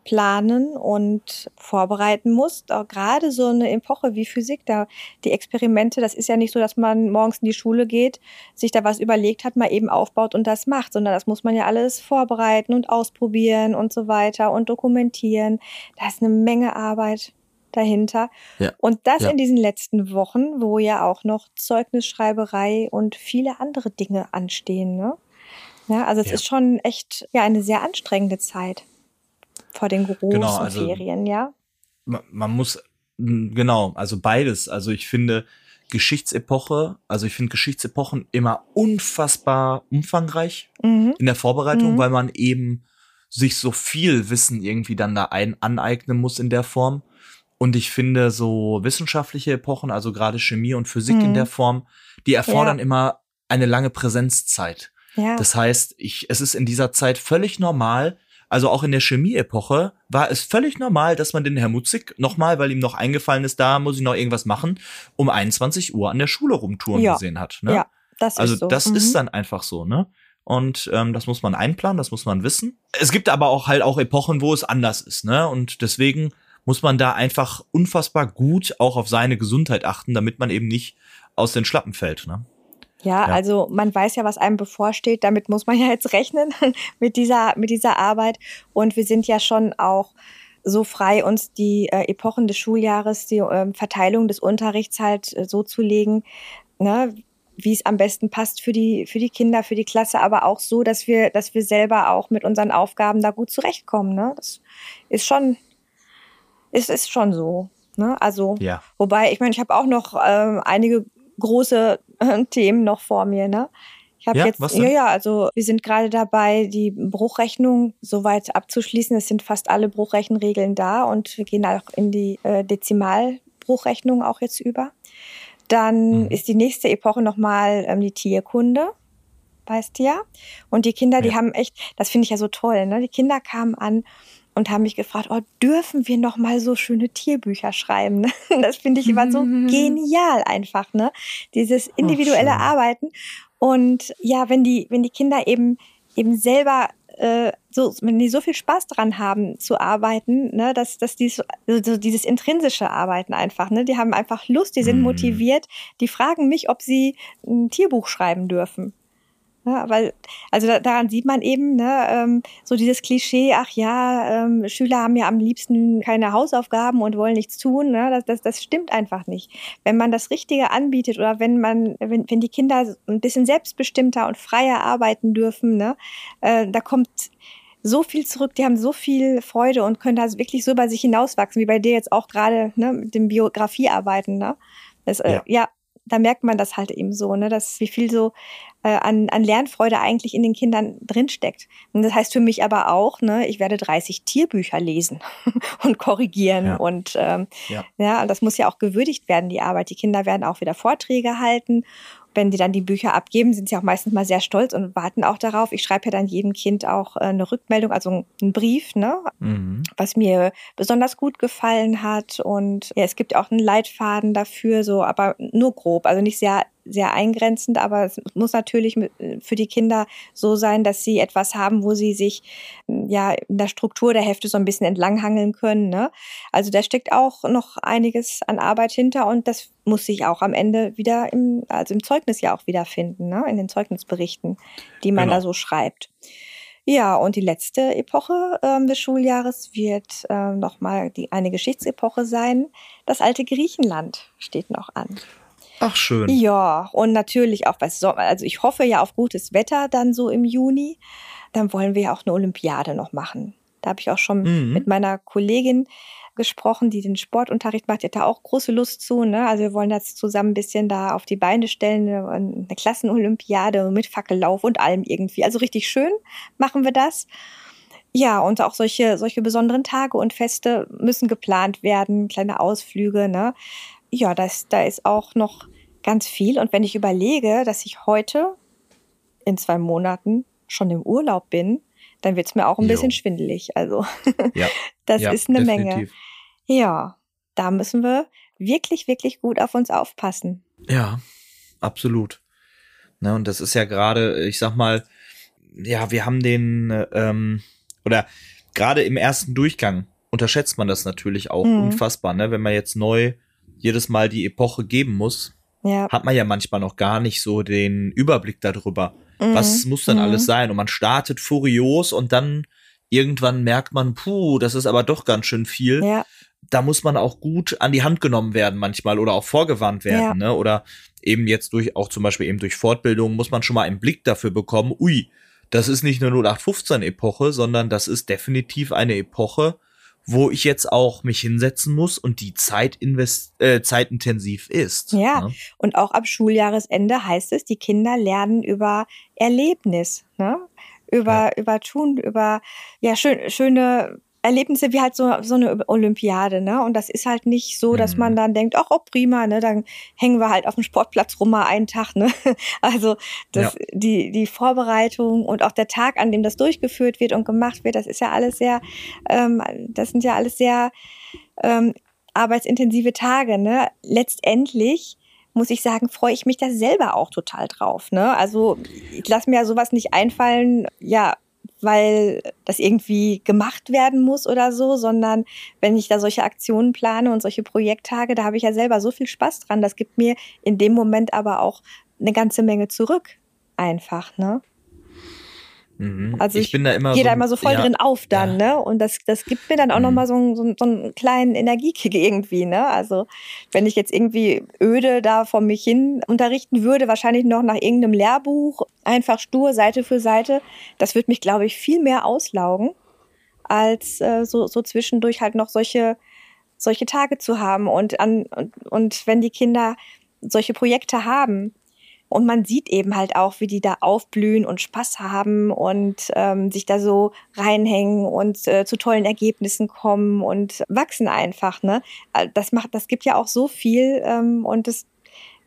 planen und vorbereiten musst. Auch gerade so eine Epoche wie Physik, da die Experimente, das ist ja nicht so, dass man morgens in die Schule geht, sich da was überlegt hat, mal eben aufbaut und das macht, sondern das muss man ja alles vorbereiten und ausprobieren und so weiter und dokumentieren. Da ist eine Menge Arbeit dahinter. Ja. Und das ja. in diesen letzten Wochen, wo ja auch noch Zeugnisschreiberei und viele andere Dinge anstehen. Ne? Ja, also es ja. ist schon echt ja eine sehr anstrengende Zeit vor den großen genau, also Ferien, ja. Man, man muss genau, also beides. Also ich finde Geschichtsepoche, also ich finde Geschichtsepochen immer unfassbar umfangreich mhm. in der Vorbereitung, mhm. weil man eben sich so viel Wissen irgendwie dann da ein aneignen muss in der Form. Und ich finde so wissenschaftliche Epochen, also gerade Chemie und Physik mhm. in der Form, die erfordern ja. immer eine lange Präsenzzeit. Ja. Das heißt, ich, es ist in dieser Zeit völlig normal, also auch in der Chemie-Epoche war es völlig normal, dass man den Herr Mutzig nochmal, weil ihm noch eingefallen ist, da muss ich noch irgendwas machen, um 21 Uhr an der Schule rumtouren ja. gesehen hat. Ne? Ja, das also ist so. das mhm. ist dann einfach so, ne? Und ähm, das muss man einplanen, das muss man wissen. Es gibt aber auch halt auch Epochen, wo es anders ist, ne? Und deswegen muss man da einfach unfassbar gut auch auf seine Gesundheit achten, damit man eben nicht aus den Schlappen fällt. Ne? Ja, ja, also man weiß ja, was einem bevorsteht. Damit muss man ja jetzt rechnen mit dieser, mit dieser Arbeit. Und wir sind ja schon auch so frei, uns die äh, Epochen des Schuljahres, die äh, Verteilung des Unterrichts halt äh, so zu legen, ne, wie es am besten passt für die, für die Kinder, für die Klasse, aber auch so, dass wir, dass wir selber auch mit unseren Aufgaben da gut zurechtkommen. Ne? Das ist schon, es ist schon so. Ne? Also, ja. wobei, ich meine, ich habe auch noch äh, einige große äh, Themen noch vor mir. Ne? Ich habe ja, jetzt, ja, ja, also wir sind gerade dabei, die Bruchrechnung soweit abzuschließen. Es sind fast alle Bruchrechenregeln da und wir gehen auch in die äh, Dezimalbruchrechnung auch jetzt über. Dann mhm. ist die nächste Epoche nochmal ähm, die Tierkunde, weißt du ja. Und die Kinder, ja. die haben echt, das finde ich ja so toll, ne? Die Kinder kamen an und haben mich gefragt, oh, dürfen wir noch mal so schöne Tierbücher schreiben? Das finde ich immer so mhm. genial einfach, ne? Dieses individuelle oh, Arbeiten. Und ja, wenn die, wenn die Kinder eben eben selber äh, so, wenn die so viel Spaß dran haben zu arbeiten, ne, dass, dass die so, so dieses intrinsische Arbeiten einfach, ne, die haben einfach Lust, die sind mhm. motiviert, die fragen mich, ob sie ein Tierbuch schreiben dürfen. Ja, weil, also da, daran sieht man eben, ne, ähm, so dieses Klischee, ach ja, ähm, Schüler haben ja am liebsten keine Hausaufgaben und wollen nichts tun, ne, das, das, das stimmt einfach nicht. Wenn man das Richtige anbietet oder wenn man, wenn, wenn die Kinder ein bisschen selbstbestimmter und freier arbeiten dürfen, ne, äh, da kommt so viel zurück, die haben so viel Freude und können da wirklich so über sich hinauswachsen, wie bei dir jetzt auch gerade ne, mit dem Biografiearbeiten. Ne? Das, äh, ja. ja, da merkt man das halt eben so, ne, dass wie viel so äh, an, an Lernfreude eigentlich in den Kindern drinsteckt. Und das heißt für mich aber auch, ne, ich werde 30 Tierbücher lesen und korrigieren ja. und ähm, ja. ja, das muss ja auch gewürdigt werden, die Arbeit. Die Kinder werden auch wieder Vorträge halten wenn die dann die Bücher abgeben, sind sie auch meistens mal sehr stolz und warten auch darauf. Ich schreibe ja dann jedem Kind auch äh, eine Rückmeldung, also einen Brief, ne, mhm. was mir besonders gut gefallen hat. Und ja, es gibt auch einen Leitfaden dafür, so, aber nur grob, also nicht sehr sehr eingrenzend, aber es muss natürlich für die Kinder so sein, dass sie etwas haben, wo sie sich ja in der Struktur der Hefte so ein bisschen entlanghangeln können. Ne? Also da steckt auch noch einiges an Arbeit hinter und das muss sich auch am Ende wieder im, also im Zeugnis ja auch wiederfinden, ne? in den Zeugnisberichten, die man genau. da so schreibt. Ja, und die letzte Epoche ähm, des Schuljahres wird ähm, nochmal die, eine Geschichtsepoche sein. Das alte Griechenland steht noch an. Ach schön. Ja, und natürlich auch was Sommer. Also ich hoffe ja auf gutes Wetter dann so im Juni. Dann wollen wir ja auch eine Olympiade noch machen. Da habe ich auch schon mhm. mit meiner Kollegin gesprochen, die den Sportunterricht macht. Die hat da auch große Lust zu. Ne? Also wir wollen das zusammen ein bisschen da auf die Beine stellen, eine Klassenolympiade mit Fackellauf und allem irgendwie. Also richtig schön machen wir das. Ja, und auch solche, solche besonderen Tage und Feste müssen geplant werden, kleine Ausflüge, ne? Ja, das, da ist auch noch ganz viel. Und wenn ich überlege, dass ich heute in zwei Monaten schon im Urlaub bin, dann wird es mir auch ein jo. bisschen schwindelig. Also ja. das ja, ist eine definitiv. Menge. Ja, da müssen wir wirklich, wirklich gut auf uns aufpassen. Ja, absolut. Ne, und das ist ja gerade, ich sag mal, ja, wir haben den, ähm, oder gerade im ersten Durchgang unterschätzt man das natürlich auch mhm. unfassbar, ne? Wenn man jetzt neu jedes Mal die Epoche geben muss, ja. hat man ja manchmal noch gar nicht so den Überblick darüber. Mhm. Was muss denn mhm. alles sein? Und man startet furios und dann irgendwann merkt man, puh, das ist aber doch ganz schön viel. Ja. Da muss man auch gut an die Hand genommen werden manchmal oder auch vorgewarnt werden, ja. ne? Oder eben jetzt durch, auch zum Beispiel eben durch Fortbildung muss man schon mal einen Blick dafür bekommen, ui, das ist nicht eine 0815 Epoche, sondern das ist definitiv eine Epoche, wo ich jetzt auch mich hinsetzen muss und die Zeit invest äh, zeitintensiv ist. Ja, ne? und auch ab Schuljahresende heißt es, die Kinder lernen über Erlebnis, ne? über ja. über tun, über ja schön, schöne Erlebnisse wie halt so, so eine Olympiade, ne? Und das ist halt nicht so, dass mhm. man dann denkt, ach, oh, prima, ne? Dann hängen wir halt auf dem Sportplatz rum mal einen Tag, ne? Also das, ja. die, die Vorbereitung und auch der Tag, an dem das durchgeführt wird und gemacht wird, das ist ja alles sehr, ähm, das sind ja alles sehr ähm, arbeitsintensive Tage, ne? Letztendlich muss ich sagen, freue ich mich da selber auch total drauf. Ne? Also ich lasse mir ja sowas nicht einfallen, ja, weil das irgendwie gemacht werden muss oder so, sondern wenn ich da solche Aktionen plane und solche Projekttage, da habe ich ja selber so viel Spaß dran. Das gibt mir in dem Moment aber auch eine ganze Menge zurück. Einfach, ne? Mhm. Also ich, ich, bin da immer gehe so, da immer so voll ja, drin auf dann, ja. ne? Und das, das gibt mir dann auch mhm. nochmal so, so, so einen kleinen Energiekick irgendwie, ne? Also wenn ich jetzt irgendwie öde da vor mich hin unterrichten würde, wahrscheinlich noch nach irgendeinem Lehrbuch, einfach stur, Seite für Seite, das wird mich, glaube ich, viel mehr auslaugen, als äh, so, so zwischendurch halt noch solche, solche Tage zu haben. Und, an, und, und wenn die Kinder solche Projekte haben, und man sieht eben halt auch, wie die da aufblühen und Spaß haben und ähm, sich da so reinhängen und äh, zu tollen Ergebnissen kommen und wachsen einfach. Ne? Das macht, das gibt ja auch so viel ähm, und das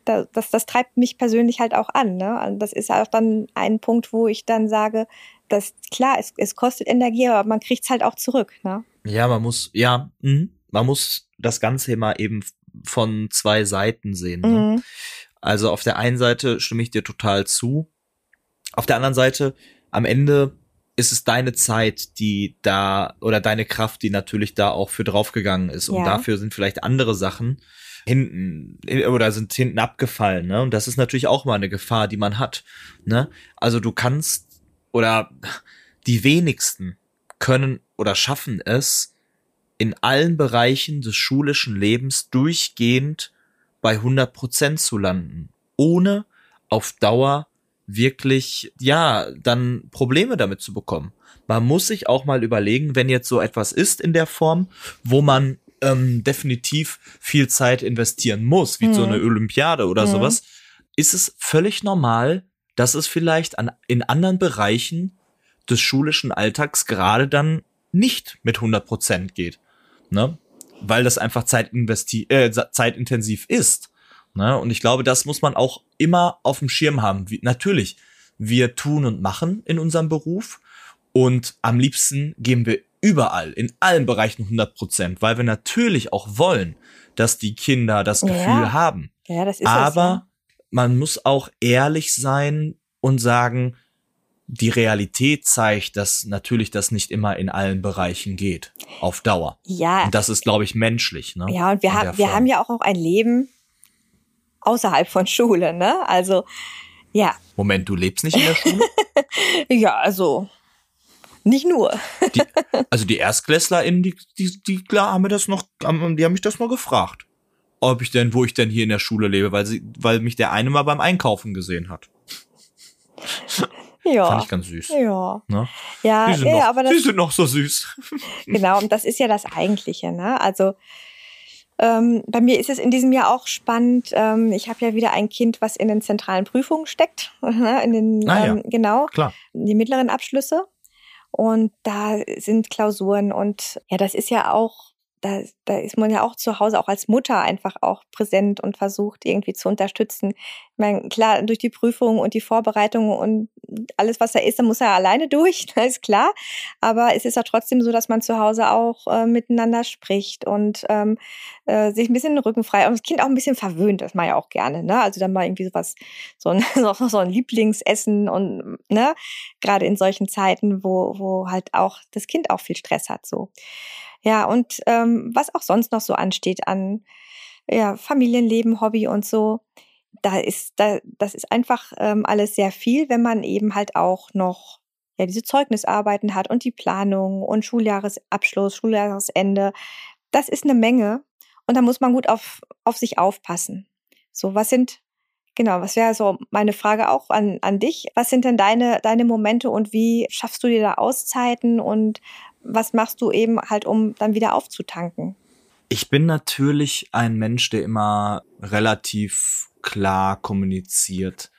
das, das, das treibt mich persönlich halt auch an. Ne? Und das ist auch dann ein Punkt, wo ich dann sage, dass klar, es, es kostet Energie, aber man kriegt es halt auch zurück. Ne? Ja, man muss, ja, mh, man muss das Ganze immer eben von zwei Seiten sehen. Ne? Mhm. Also auf der einen Seite stimme ich dir total zu. Auf der anderen Seite, am Ende ist es deine Zeit, die da oder deine Kraft, die natürlich da auch für draufgegangen ist. Und Ja. dafür sind vielleicht andere Sachen hinten äh, oder sind hinten abgefallen. Ne? Und das ist natürlich auch mal eine Gefahr, die man hat. Ne? Also du kannst oder die wenigsten können oder schaffen es, in allen Bereichen des schulischen Lebens durchgehend bei 100 Prozent zu landen, ohne auf Dauer wirklich, ja, dann Probleme damit zu bekommen. Man muss sich auch mal überlegen, wenn jetzt so etwas ist in der Form, wo man ähm, definitiv viel Zeit investieren muss, wie so Mhm. eine Olympiade oder Mhm. sowas, ist es völlig normal, dass es vielleicht an, in anderen Bereichen des schulischen Alltags gerade dann nicht mit 100 Prozent geht, ne? Weil das einfach Zeit äh, zeitintensiv ist, ne? Und ich glaube, das muss man auch immer auf dem Schirm haben. Wie, natürlich, wir tun und machen in unserem Beruf und am liebsten geben wir überall, in allen Bereichen 100 Prozent, weil wir natürlich auch wollen, dass die Kinder das Ja. Gefühl haben. Ja, das ist Aber man muss auch ehrlich sein und sagen, die Realität zeigt, dass natürlich das nicht immer in allen Bereichen geht, auf Dauer. ja. Und das ist, glaube ich, menschlich. Ne? ja, und wir haben, wir haben ja auch noch ein Leben außerhalb von Schule, ne? Also, ja, Moment, du lebst nicht in der Schule? ja, also nicht nur. Die, also die ErstklässlerInnen, die, die, die klar haben mir das noch, die haben mich das mal gefragt. Ob ich denn, wo ich denn hier in der Schule lebe, weil sie, weil mich der eine mal beim Einkaufen gesehen hat. Ja. Fand ich ganz süß. ja. Ne? Ja, Die sind, ja, noch, aber das, die sind noch so süß. Genau, und das ist ja das Eigentliche. Ne? Also ähm, bei mir ist es in diesem Jahr auch spannend. Ähm, ich habe ja wieder ein Kind, was in den zentralen Prüfungen steckt, ne? in den Ah, ja. ähm, genau Klar. die mittleren Abschlüsse. Und da sind Klausuren und ja, das ist ja auch, da, da ist man ja auch zu Hause auch als Mutter einfach auch präsent und versucht irgendwie zu unterstützen. Ich meine, klar, durch die Prüfung und die Vorbereitung und alles, was da ist, da muss er alleine durch, das ist klar. Aber es ist ja trotzdem so, dass man zu Hause auch äh, miteinander spricht und ähm, äh, sich ein bisschen den Rücken frei und das Kind auch ein bisschen verwöhnt, das man ja auch gerne, ne? Also dann mal irgendwie sowas, so ein, so ein Lieblingsessen und ne, gerade in solchen Zeiten, wo, wo halt auch das Kind auch viel Stress hat, so. Ja, und ähm, was auch sonst noch so ansteht an ja, Familienleben, Hobby und so, da ist, da, das ist einfach ähm, alles sehr viel, wenn man eben halt auch noch ja, diese Zeugnisarbeiten hat und die Planung und Schuljahresabschluss, Schuljahresende. Das ist eine Menge und da muss man gut auf, auf sich aufpassen. So, was sind, genau, was wäre so meine Frage auch an, an dich? Was sind denn deine, deine Momente und wie schaffst du dir da Auszeiten und was machst du eben halt, um dann wieder aufzutanken? Ich bin natürlich ein Mensch, der immer relativ klar kommuniziert,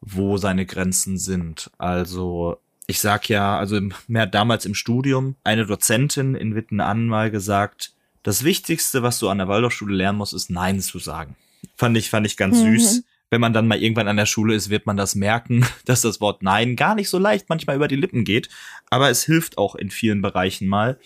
wo seine Grenzen sind. Also ich sag ja, also mehr damals im Studium, eine Dozentin in Wittenann mal gesagt, das Wichtigste, was du an der Waldorfschule lernen musst, ist Nein zu sagen. Fand ich, fand ich ganz Mhm. süß. Wenn man dann mal irgendwann an der Schule ist, wird man das merken, dass das Wort Nein gar nicht so leicht manchmal über die Lippen geht. Aber es hilft auch in vielen Bereichen mal.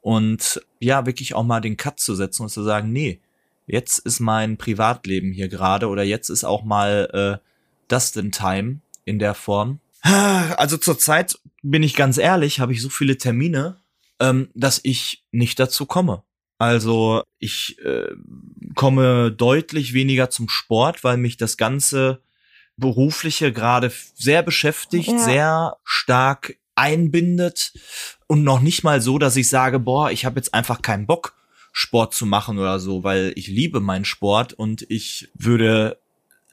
Und ja, wirklich auch mal den Cut zu setzen und zu sagen, nee, jetzt ist mein Privatleben hier gerade oder jetzt ist auch mal äh, Dustin Time in der Form. Also zurzeit bin ich ganz ehrlich, habe ich so viele Termine, ähm, dass ich nicht dazu komme. Also ich äh, komme deutlich weniger zum Sport, weil mich das ganze berufliche gerade sehr beschäftigt, Ja. sehr stark einbindet und noch nicht mal so, dass ich sage, boah, ich habe jetzt einfach keinen Bock Sport zu machen oder so, weil ich liebe meinen Sport und ich würde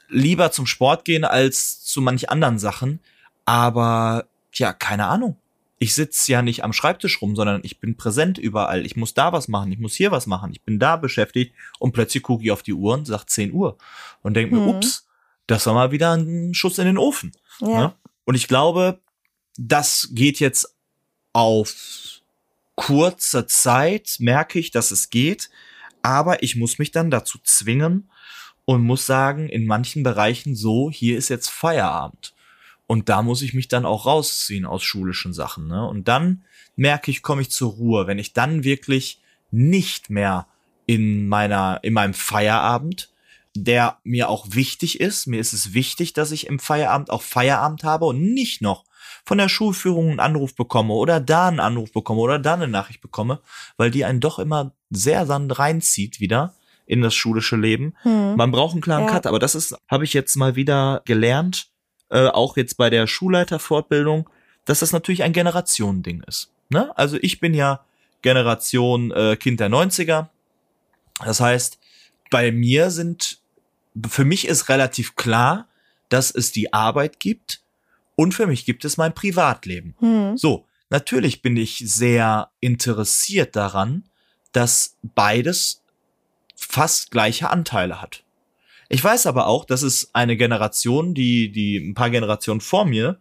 lieber zum Sport gehen als zu manch anderen Sachen, aber ja, keine Ahnung. Ich sitze ja nicht am Schreibtisch rum, sondern ich bin präsent überall. Ich muss da was machen, ich muss hier was machen, ich bin da beschäftigt und plötzlich gucke ich auf die Uhr und sag 10 Uhr und denke mir, Mhm. ups, das war mal wieder ein Schuss in den Ofen. Ja. Ne? Und ich glaube, das geht jetzt auf kurze Zeit, merke ich, dass es geht, aber ich muss mich dann dazu zwingen und muss sagen, in manchen Bereichen so, hier ist jetzt Feierabend. Und da muss ich mich dann auch rausziehen aus schulischen Sachen. Ne? Und dann merke ich, komme ich zur Ruhe, wenn ich dann wirklich nicht mehr in meiner, in meinem Feierabend, der mir auch wichtig ist. Mir ist es wichtig, dass ich im Feierabend auch Feierabend habe und nicht noch von der Schulführung einen Anruf bekomme oder da einen Anruf bekomme oder da eine Nachricht bekomme, weil die einen doch immer sehr dann reinzieht wieder in das schulische Leben. Hm. Man braucht einen klaren ja. Cut, aber das ist, habe ich jetzt mal wieder gelernt, äh, auch jetzt bei der Schulleiterfortbildung, dass das natürlich ein Generationending ist. Ne? Also ich bin ja Generation äh, Kind der 90er. Das heißt, bei mir sind, für mich ist relativ klar, dass es die Arbeit gibt und für mich gibt es mein Privatleben. Hm. So, natürlich bin ich sehr interessiert daran, dass beides fast gleiche Anteile hat. Ich weiß aber auch, dass es eine Generation, die, die ein paar Generationen vor mir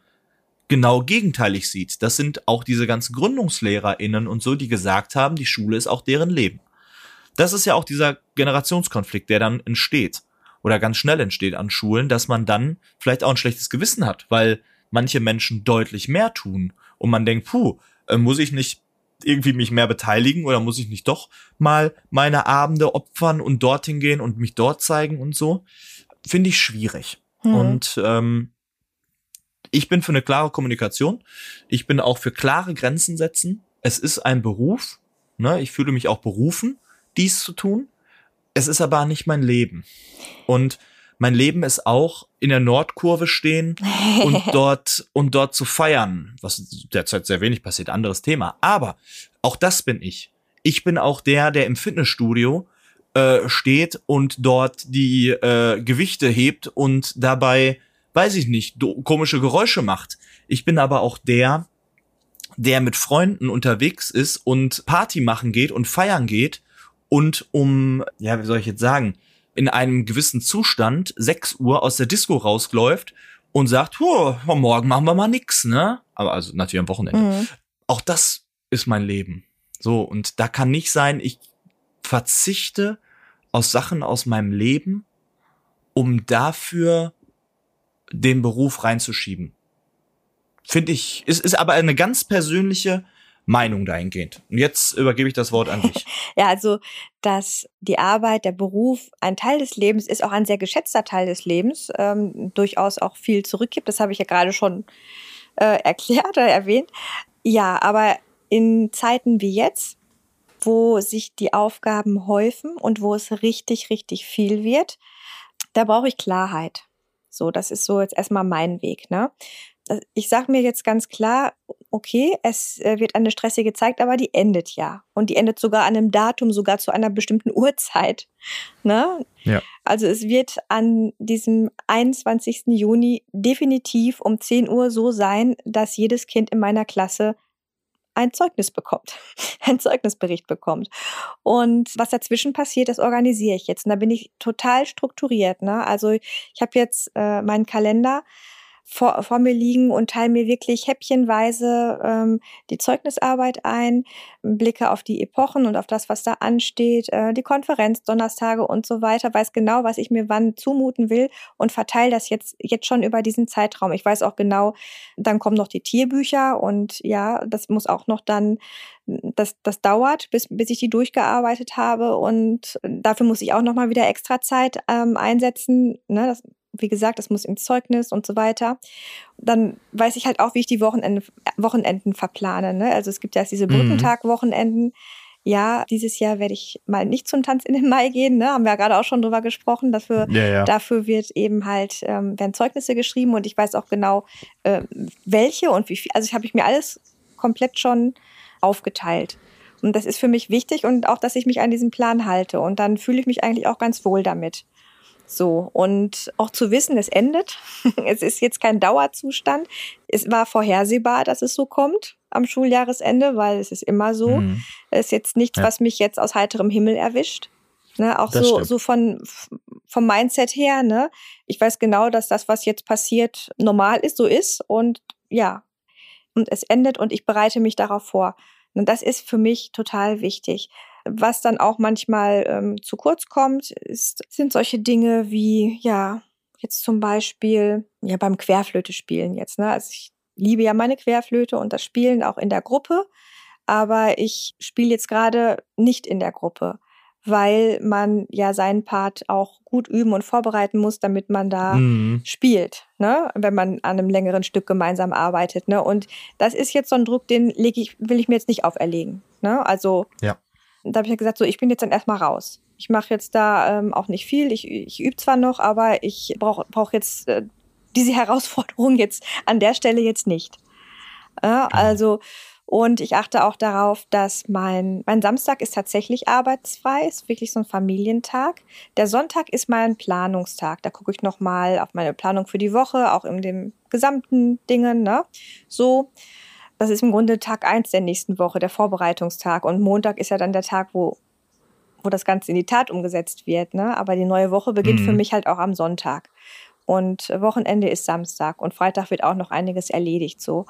genau gegenteilig sieht. Das sind auch diese ganzen GründungslehrerInnen und so, die gesagt haben, die Schule ist auch deren Leben. Das ist ja auch dieser Generationskonflikt, der dann entsteht oder ganz schnell entsteht an Schulen, dass man dann vielleicht auch ein schlechtes Gewissen hat, weil manche Menschen deutlich mehr tun und man denkt, puh, äh, muss ich nicht irgendwie mich mehr beteiligen oder muss ich nicht doch mal meine Abende opfern und dorthin gehen und mich dort zeigen und so, finde ich schwierig. Hm. Und ähm, ich bin für eine klare Kommunikation. Ich bin auch für klare Grenzen setzen. Es ist ein Beruf. Ne? Ich fühle mich auch berufen, dies zu tun. Es ist aber nicht mein Leben. Und mein Leben ist auch in der Nordkurve stehen und dort und dort zu feiern, was derzeit sehr wenig passiert, anderes Thema. Aber auch das bin ich. Ich bin auch der, der im Fitnessstudio äh, steht und dort die äh, Gewichte hebt und dabei, weiß ich nicht, komische Geräusche macht. Ich bin aber auch der, der mit Freunden unterwegs ist und Party machen geht und feiern geht und um, ja, wie soll ich jetzt sagen, in einem gewissen Zustand 6 Uhr aus der Disco rausläuft und sagt, morgen machen wir mal nix, ne? Aber also natürlich am Wochenende. Mhm. Auch das ist mein Leben. So, und da kann nicht sein, ich verzichte aus Sachen aus meinem Leben, um dafür den Beruf reinzuschieben. Finde ich, ist, ist aber eine ganz persönliche Meinung dahingehend. Und jetzt übergebe ich das Wort an dich. ja, also, dass die Arbeit, der Beruf ein Teil des Lebens ist, auch ein sehr geschätzter Teil des Lebens, ähm, durchaus auch viel zurückgibt. Das habe ich ja gerade schon äh, erklärt oder erwähnt. Ja, aber in Zeiten wie jetzt, wo sich die Aufgaben häufen und wo es richtig, richtig viel wird, da brauche ich Klarheit. So, das ist so jetzt erstmal mein Weg. Ne? Ich sage mir jetzt ganz klar, okay, es äh, wird eine stressige Zeit, aber die endet ja. Und die endet sogar an einem Datum, sogar zu einer bestimmten Uhrzeit. Ne? Ja. Also es wird an diesem 21. Juni definitiv um 10 Uhr so sein, dass jedes Kind in meiner Klasse ein Zeugnis bekommt, ein Zeugnisbericht bekommt. Und was dazwischen passiert, das organisiere ich jetzt. Und da bin ich total strukturiert. Ne? Also ich habe jetzt äh, meinen Kalender vor, vor mir liegen und teile mir wirklich häppchenweise ähm, die Zeugnisarbeit ein, blicke auf die Epochen und auf das, was da ansteht, äh, die Konferenz, Donnerstage und so weiter, weiß genau, was ich mir wann zumuten will und verteile das jetzt, jetzt schon über diesen Zeitraum. Ich weiß auch genau, dann kommen noch die Tierbücher und ja, das muss auch noch dann das, das dauert, bis, bis ich die durchgearbeitet habe und dafür muss ich auch nochmal wieder extra Zeit ähm, einsetzen. Ne? Das wie gesagt, das muss ins Zeugnis und so weiter. Dann weiß ich halt auch, wie ich die Wochenende, Wochenenden verplane. Ne? Also es gibt ja diese mhm. Brückentag-Wochenenden. Ja, dieses Jahr werde ich mal nicht zum Tanz in den Mai gehen, ne? Haben wir ja gerade auch schon drüber gesprochen. Dafür, ja, ja. dafür wird eben halt, ähm, werden Zeugnisse geschrieben und ich weiß auch genau, äh, welche und wie viel. Also ich habe ich mir alles komplett schon aufgeteilt. Und das ist für mich wichtig und auch, dass ich mich an diesen Plan halte. Und dann fühle ich mich eigentlich auch ganz wohl damit. So, und auch zu wissen, es endet. es ist jetzt kein Dauerzustand. Es war vorhersehbar, dass es so kommt am Schuljahresende, weil es ist immer so. Mhm. Es ist jetzt nichts, ja. was mich jetzt aus heiterem Himmel erwischt. Ne, auch das so, so von, vom Mindset her, ne? Ich weiß genau, dass das, was jetzt passiert, normal ist, so ist. Und ja, und es endet und ich bereite mich darauf vor. Und das ist für mich total wichtig Was dann auch manchmal ähm, zu kurz kommt, ist, sind solche Dinge wie, ja, jetzt zum Beispiel, ja, beim Querflöte spielen jetzt, ne? Also ich liebe ja meine Querflöte und das Spielen auch in der Gruppe, aber ich spiele jetzt gerade nicht in der Gruppe weil man ja seinen Part auch gut üben und vorbereiten muss, damit man da mhm. spielt, ne? wenn man an einem längeren Stück gemeinsam arbeitet. Ne? Und das ist jetzt so ein Druck, den leg ich, will ich mir jetzt nicht auferlegen. Ne? Also ja. Da habe ich gesagt, so ich bin jetzt dann erstmal raus. Ich mache jetzt da ähm, auch nicht viel. Ich, ich übe zwar noch, aber ich brauche brauch jetzt äh, diese Herausforderung jetzt an der Stelle jetzt nicht. Äh, also und ich achte auch darauf, dass mein, mein Samstag ist tatsächlich arbeitsfrei, ist wirklich so ein Familientag. Der Sonntag ist mein Planungstag. Da gucke ich nochmal auf meine Planung für die Woche, auch in den gesamten Dingen. Ne? So, das ist im Grunde Tag eins der nächsten Woche, der Vorbereitungstag. Und Montag ist ja dann der Tag, wo, wo das Ganze in die Tat umgesetzt wird. Ne? Aber die neue Woche beginnt mhm. für mich halt auch am Sonntag. Und Wochenende ist Samstag und Freitag wird auch noch einiges erledigt. So.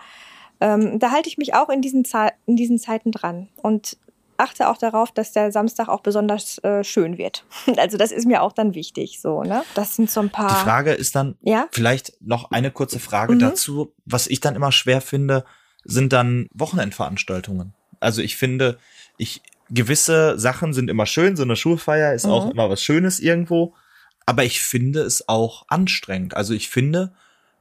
Ähm, da halte ich mich auch in diesen, in diesen Zeiten dran und achte auch darauf, dass der Samstag auch besonders äh, schön wird. Also das ist mir auch dann wichtig. So, ne? Das sind so ein paar. Die Frage ist dann ja? vielleicht noch eine kurze Frage mhm. dazu. Was ich dann immer schwer finde, sind dann Wochenendveranstaltungen. Also ich finde, ich gewisse Sachen sind immer schön. So eine Schulfeier ist mhm. auch immer was Schönes irgendwo. Aber ich finde es auch anstrengend. Also ich finde,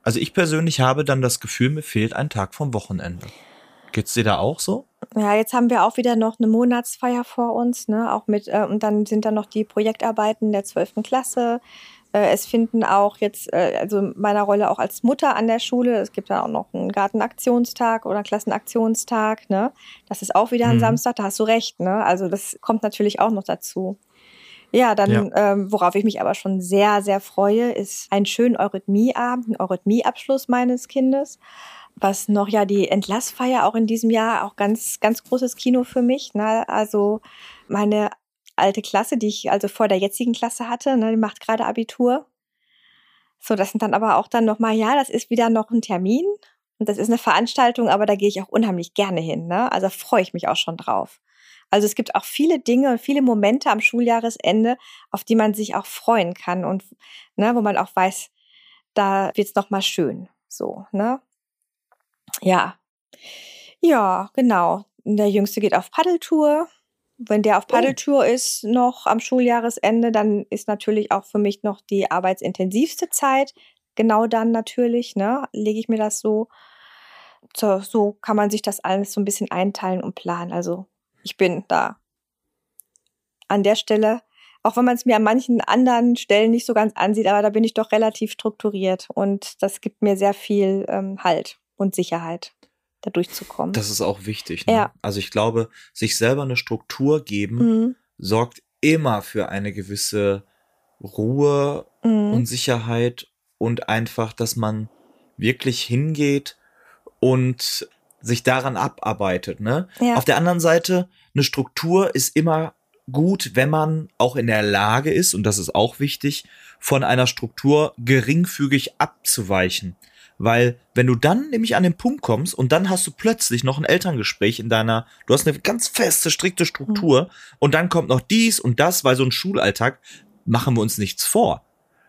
also ich persönlich habe dann das Gefühl, mir fehlt ein Tag vom Wochenende. Geht's dir da auch so? Ja, jetzt haben wir auch wieder noch eine Monatsfeier vor uns, ne? Auch mit, äh, und dann sind da noch die Projektarbeiten der 12. Klasse. Äh, es finden auch jetzt, äh, also meiner Rolle auch als Mutter an der Schule, es gibt da auch noch einen Gartenaktionstag oder einen Klassenaktionstag, ne? Das ist auch wieder ein mhm. Samstag, da hast du recht, ne? Also das kommt natürlich auch noch dazu. Ja, dann, ja. Ähm, worauf ich mich aber schon sehr, sehr freue, ist ein schönen Eurythmieabend, ein Eurythmieabschluss meines Kindes. Was noch ja die Entlassfeier auch in diesem Jahr auch ganz, ganz großes Kino für mich. Ne? Also meine alte Klasse, die ich also vor der jetzigen Klasse hatte, ne, die macht gerade Abitur. So, das sind dann aber auch dann nochmal, ja, das ist wieder noch ein Termin und das ist eine Veranstaltung, aber da gehe ich auch unheimlich gerne hin. Ne? Also freue ich mich auch schon drauf. Also es gibt auch viele Dinge und viele Momente am Schuljahresende, auf die man sich auch freuen kann und ne, wo man auch weiß, da wird's noch mal schön. So, ne? Ja. Ja, genau. Der Jüngste geht auf Paddeltour. Wenn der auf oh. Paddeltour oh. ist noch am Schuljahresende, dann ist natürlich auch für mich noch die arbeitsintensivste Zeit. Genau dann natürlich, ne, lege ich mir das so. So, so kann man sich das alles so ein bisschen einteilen und planen. Also ich bin da. An der Stelle, auch wenn man es mir an manchen anderen Stellen nicht so ganz ansieht, aber da bin ich doch relativ strukturiert und das gibt mir sehr viel ähm, Halt und Sicherheit, da durchzukommen. Das ist auch wichtig. Ne? Ja. Also ich glaube, sich selber eine Struktur geben mhm. sorgt immer für eine gewisse Ruhe mhm. und Sicherheit und einfach, dass man wirklich hingeht und sich daran abarbeitet. Ne? Ja. Auf der anderen Seite, eine Struktur ist immer gut, wenn man auch in der Lage ist, und das ist auch wichtig, von einer Struktur geringfügig abzuweichen. Weil wenn du dann nämlich an den Punkt kommst und dann hast du plötzlich noch ein Elterngespräch in deiner, du hast eine ganz feste, strikte Struktur mhm. und dann kommt noch dies und das, weil so ein Schulalltag, machen wir uns nichts vor.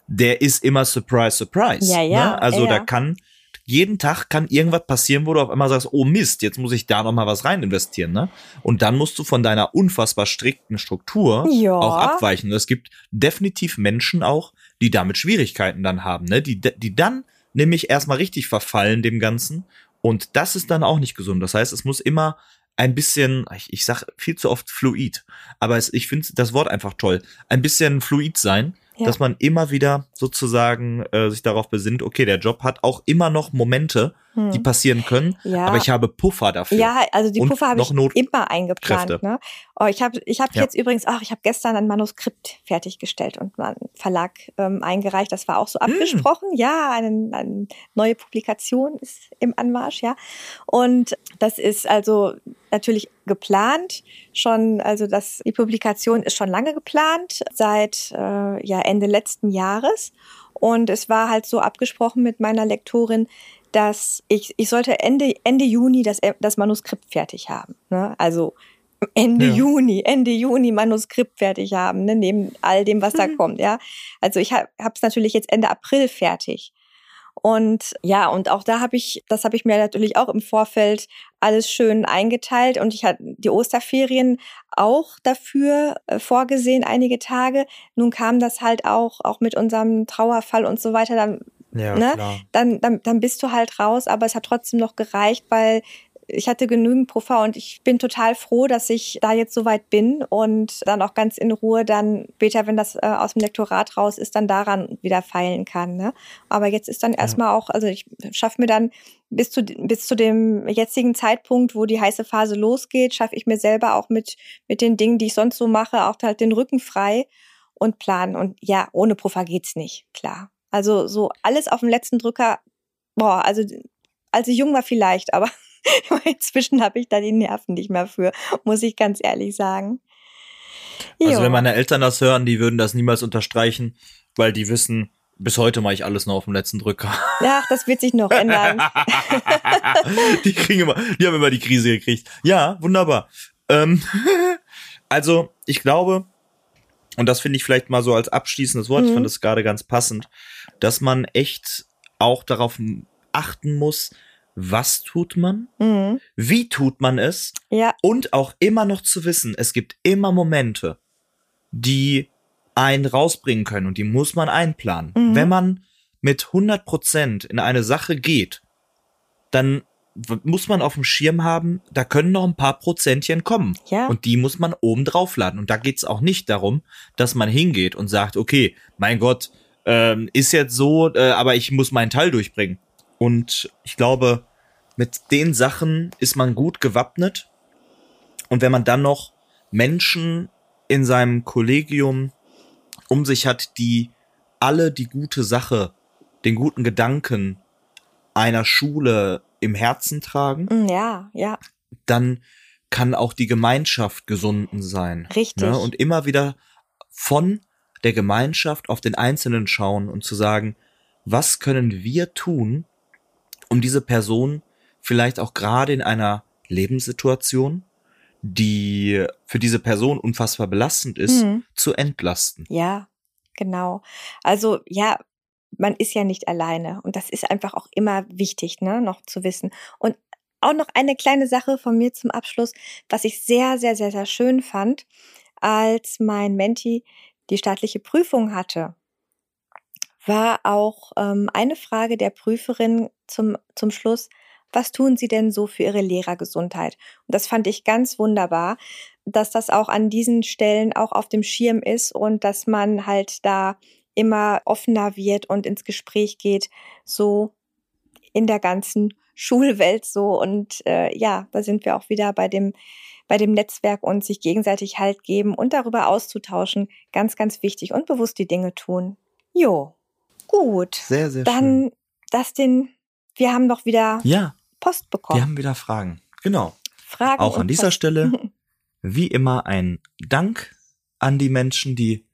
Der ist immer Surprise, Surprise. Ja, ja, ne? Also ja, ja. da kann jeden Tag kann irgendwas passieren, wo du auf einmal sagst, oh Mist, jetzt muss ich da noch mal was rein investieren, ne? Und dann musst du von deiner unfassbar strikten Struktur ja. auch abweichen. Es gibt definitiv Menschen auch, die damit Schwierigkeiten dann haben, ne? Die, die dann nämlich erstmal richtig verfallen dem Ganzen. Und das ist dann auch nicht gesund. Das heißt, es muss immer ein bisschen, ich, ich sag viel zu oft fluid, aber es, ich finde das Wort einfach toll, ein bisschen fluid sein ja. dass man immer wieder sozusagen äh, sich darauf besinnt, okay, der Job hat auch immer noch Momente, hm. die passieren können, ja. aber ich habe Puffer dafür. Ja, also die Puffer habe ich Not immer eingeplant. Ne? Oh, ich habe ich hab ja. jetzt übrigens, ach, ich habe gestern ein Manuskript fertiggestellt und einen Verlag ähm, eingereicht. Das war auch so hm. abgesprochen. Hm. Ja, eine, eine neue Publikation ist im Anmarsch, ja. Und das ist also natürlich geplant, schon, also das, die Publikation ist schon lange geplant, seit äh, ja, Ende letzten Jahres. Und es war halt so abgesprochen mit meiner Lektorin, dass ich, ich sollte Ende, Ende Juni das, das Manuskript fertig haben. Ne? Also Ende Ja. Juni, Ende Juni Manuskript fertig haben, ne, neben all dem, was da Mhm. kommt, ja. Also ich habe es natürlich jetzt Ende April fertig. Und ja, und auch da habe ich, das habe ich mir natürlich auch im Vorfeld alles schön eingeteilt und ich hatte die Osterferien auch dafür äh, vorgesehen, einige Tage. Nun kam das halt auch, auch mit unserem Trauerfall und so weiter, dann Ja, Ne? klar. dann, dann, dann bist du halt raus, aber es hat trotzdem noch gereicht, weil ich hatte genügend Puffer und ich bin total froh, dass ich da jetzt so weit bin und dann auch ganz in Ruhe dann später, wenn das äh, aus dem Lektorat raus ist, dann daran wieder feilen kann. Ne? Aber jetzt ist dann erstmal auch, also ich schaffe mir dann bis zu, bis zu dem jetzigen Zeitpunkt, wo die heiße Phase losgeht, schaffe ich mir selber auch mit, mit den Dingen, die ich sonst so mache, auch halt den Rücken frei und planen. Und ja, ohne Puffer geht's nicht, klar. Also so alles auf dem letzten Drücker, boah, also als ich jung war vielleicht, aber inzwischen habe ich da die Nerven nicht mehr für, muss ich ganz ehrlich sagen. Also Jo. wenn meine Eltern das hören, die würden das niemals unterstreichen, weil die wissen, bis heute mache ich alles nur auf dem letzten Drücker. Ach, das wird sich noch ändern. die kriegen immer, die haben immer die Krise gekriegt. Ja, wunderbar. Ähm, also, ich glaube, und das finde ich vielleicht mal so als abschließendes Wort, ich Mhm. fand das gerade ganz passend, dass man echt auch darauf achten muss, was tut man, Mhm. wie tut man es Ja, und auch immer noch zu wissen, es gibt immer Momente, die einen rausbringen können und die muss man einplanen. Mhm. Wenn man mit 100 Prozent in eine Sache geht, dann muss man auf dem Schirm haben, da können noch ein paar Prozentchen kommen. ja. Und die muss man oben draufladen. Und da geht's auch nicht darum, dass man hingeht und sagt, okay, mein Gott, ähm, ist jetzt so, äh, aber ich muss meinen Teil durchbringen. Und ich glaube, mit den Sachen ist man gut gewappnet. Und wenn man dann noch Menschen in seinem Kollegium um sich hat, die alle die gute Sache, den guten Gedanken einer Schule im Herzen tragen, Mm, ja, ja, dann kann auch die Gemeinschaft gesunden sein. Richtig. Ne? Und immer wieder von der Gemeinschaft auf den Einzelnen schauen und zu sagen, was können wir tun, um diese Person vielleicht auch gerade in einer Lebenssituation, die für diese Person unfassbar belastend ist, Mhm. zu entlasten. ja, genau. Also ja, man ist ja nicht alleine und das ist einfach auch immer wichtig, ne, noch zu wissen. Und auch noch eine kleine Sache von mir zum Abschluss, was ich sehr, sehr, sehr, sehr schön fand, als mein Menti die staatliche Prüfung hatte, war auch ähm, eine Frage der Prüferin zum, zum Schluss, was tun Sie denn so für Ihre Lehrergesundheit? Und das fand ich ganz wunderbar, dass das auch an diesen Stellen auch auf dem Schirm ist und dass man halt da immer offener wird und ins Gespräch geht, so in der ganzen Schulwelt so. Und äh, ja, da sind wir auch wieder bei dem, bei dem Netzwerk und sich gegenseitig Halt geben und darüber auszutauschen. Ganz, ganz wichtig und bewusst die Dinge tun. Jo, gut. Sehr, sehr schön. Dann, Dustin, wir haben doch wieder Ja, Post bekommen. wir haben wieder Fragen. Genau. Fragen Auch und an dieser Post. Stelle wie immer ein Dank an die Menschen, die,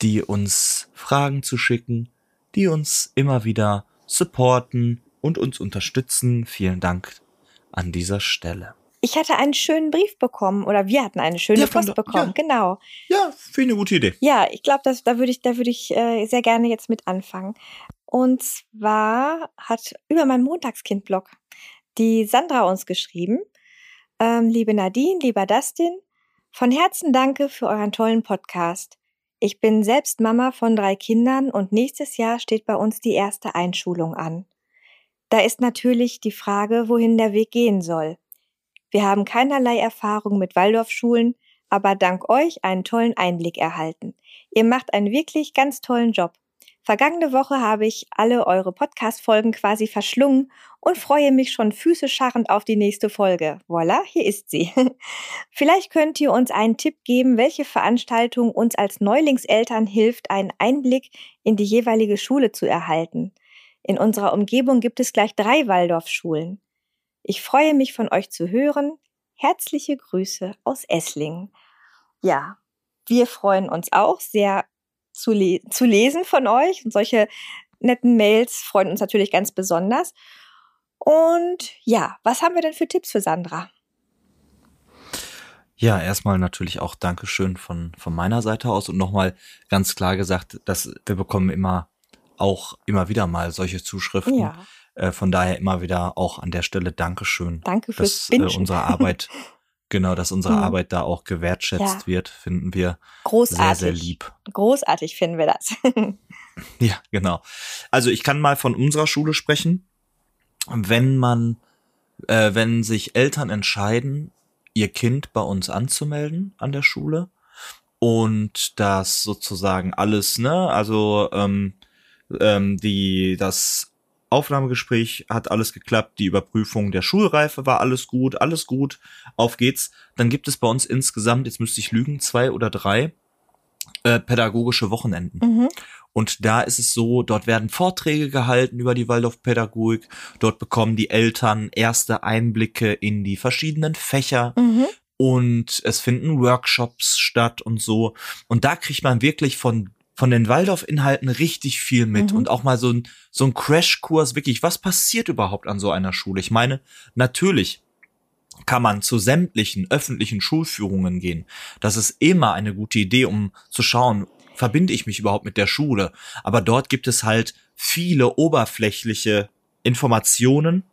die uns Fragen zu schicken, die uns immer wieder supporten und uns unterstützen. Vielen Dank an dieser Stelle. Ich hatte einen schönen Brief bekommen oder wir hatten eine schöne Ja, Post der- bekommen. ja. Genau. Ja, finde ich eine gute Idee. Ja, ich glaube, da würde ich, da würde ich äh, sehr gerne jetzt mit anfangen. Und zwar hat über meinen Montagskind-Blog die Sandra uns geschrieben. Ähm, liebe Nadine, lieber Dustin, von Herzen danke für euren tollen Podcast. Ich bin selbst Mama von drei Kindern und nächstes Jahr steht bei uns die erste Einschulung an. Da ist natürlich die Frage, wohin der Weg gehen soll. Wir haben keinerlei Erfahrung mit Waldorfschulen, aber dank euch einen tollen Einblick erhalten. Ihr macht einen wirklich ganz tollen Job. Vergangene Woche habe ich alle eure Podcast-Folgen quasi verschlungen und freue mich schon füßescharrend auf die nächste Folge. Voila, hier ist sie. Vielleicht könnt ihr uns einen Tipp geben, welche Veranstaltung uns als Neulingseltern hilft, einen Einblick in die jeweilige Schule zu erhalten. In unserer Umgebung gibt es gleich drei Waldorfschulen. Ich freue mich von euch zu hören. Herzliche Grüße aus Esslingen. Ja, wir freuen uns auch sehr zu, le zu lesen von euch und solche netten Mails freuen uns natürlich ganz besonders. Und ja, was haben wir denn für Tipps für Sandra? Ja, erstmal natürlich auch Dankeschön von, von meiner Seite aus und nochmal ganz klar gesagt, dass wir bekommen immer auch immer wieder mal solche Zuschriften. Ja. Äh, von daher immer wieder auch an der Stelle Dankeschön. Danke fürs dass, äh, unsere Arbeit, genau, dass unsere mhm. Arbeit da auch gewertschätzt ja. wird, finden wir Großartig. sehr, sehr lieb. Großartig finden wir das. ja, genau. Also ich kann mal von unserer Schule sprechen. Wenn man, äh, wenn sich Eltern entscheiden, ihr Kind bei uns anzumelden an der Schule und das sozusagen alles, ne, also ähm, ähm, die das Aufnahmegespräch hat alles geklappt, die Überprüfung der Schulreife war alles gut, alles gut, auf geht's. Dann gibt es bei uns insgesamt, jetzt müsste ich lügen, zwei oder drei äh, pädagogische Wochenenden. Mhm. Und da ist es so, dort werden Vorträge gehalten über die Waldorfpädagogik. Dort bekommen die Eltern erste Einblicke in die verschiedenen Fächer. Mhm. Und es finden Workshops statt und so. Und da kriegt man wirklich von von den Waldorf-Inhalten richtig viel mit mhm. und auch mal so ein, so ein Crashkurs, wirklich, was passiert überhaupt an so einer Schule? Ich meine, natürlich kann man zu sämtlichen öffentlichen Schulführungen gehen. Das ist immer eine gute Idee, um zu schauen, verbinde ich mich überhaupt mit der Schule? Aber dort gibt es halt viele oberflächliche Informationen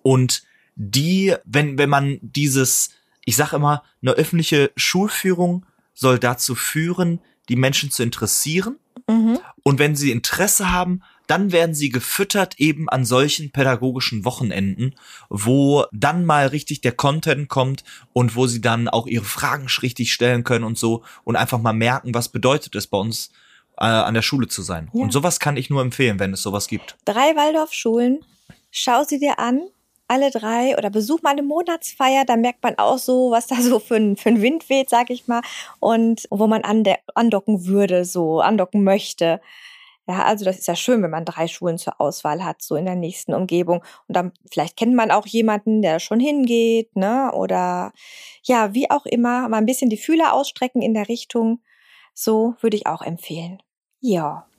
und die, wenn, wenn man dieses, ich sag immer, eine öffentliche Schulführung soll dazu führen, die Menschen zu interessieren. Mhm. Und wenn sie Interesse haben, dann werden sie gefüttert eben an solchen pädagogischen Wochenenden, wo dann mal richtig der Content kommt und wo sie dann auch ihre Fragen richtig stellen können und so und einfach mal merken, was bedeutet es bei uns äh, an der Schule zu sein. Ja. Und sowas kann ich nur empfehlen, wenn es sowas gibt. Drei Waldorfschulen, schau sie dir an, alle drei oder besuch mal eine Monatsfeier, da merkt man auch so, was da so für ein, für ein Wind weht, sag ich mal, und wo man andocken würde, so andocken möchte. Ja, also das ist ja schön, wenn man drei Schulen zur Auswahl hat, so in der nächsten Umgebung. Und dann vielleicht kennt man auch jemanden, der schon hingeht, ne? Oder ja, wie auch immer, mal ein bisschen die Fühler ausstrecken in der Richtung. So würde ich auch empfehlen. Ja.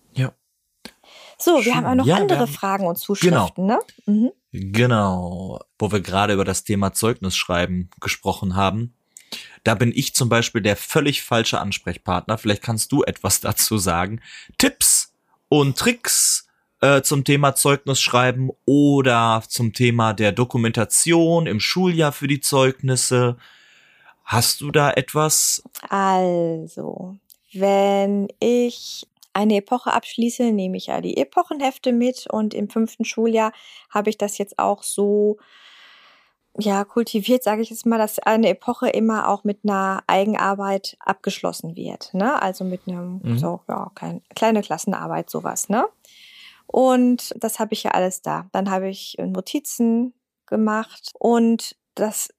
So, wir schön. haben auch noch ja, andere Fragen und Zuschriften, genau. ne? Mhm. Genau. Wo wir gerade über das Thema Zeugnisschreiben gesprochen haben. Da bin ich zum Beispiel der völlig falsche Ansprechpartner. Vielleicht kannst du etwas dazu sagen. Tipps und Tricks äh, zum Thema Zeugnisschreiben oder zum Thema der Dokumentation im Schuljahr für die Zeugnisse. Hast du da etwas? Also, wenn ich eine Epoche abschließe, nehme ich ja die Epochenhefte mit und im fünften Schuljahr habe ich das jetzt auch so ja, kultiviert, sage ich jetzt mal, dass eine Epoche immer auch mit einer Eigenarbeit abgeschlossen wird. Ne? Also mit einem, mhm. so, ja, kein, kleine Klassenarbeit, sowas, ne? Und das habe ich ja alles da. Dann habe ich Notizen gemacht und das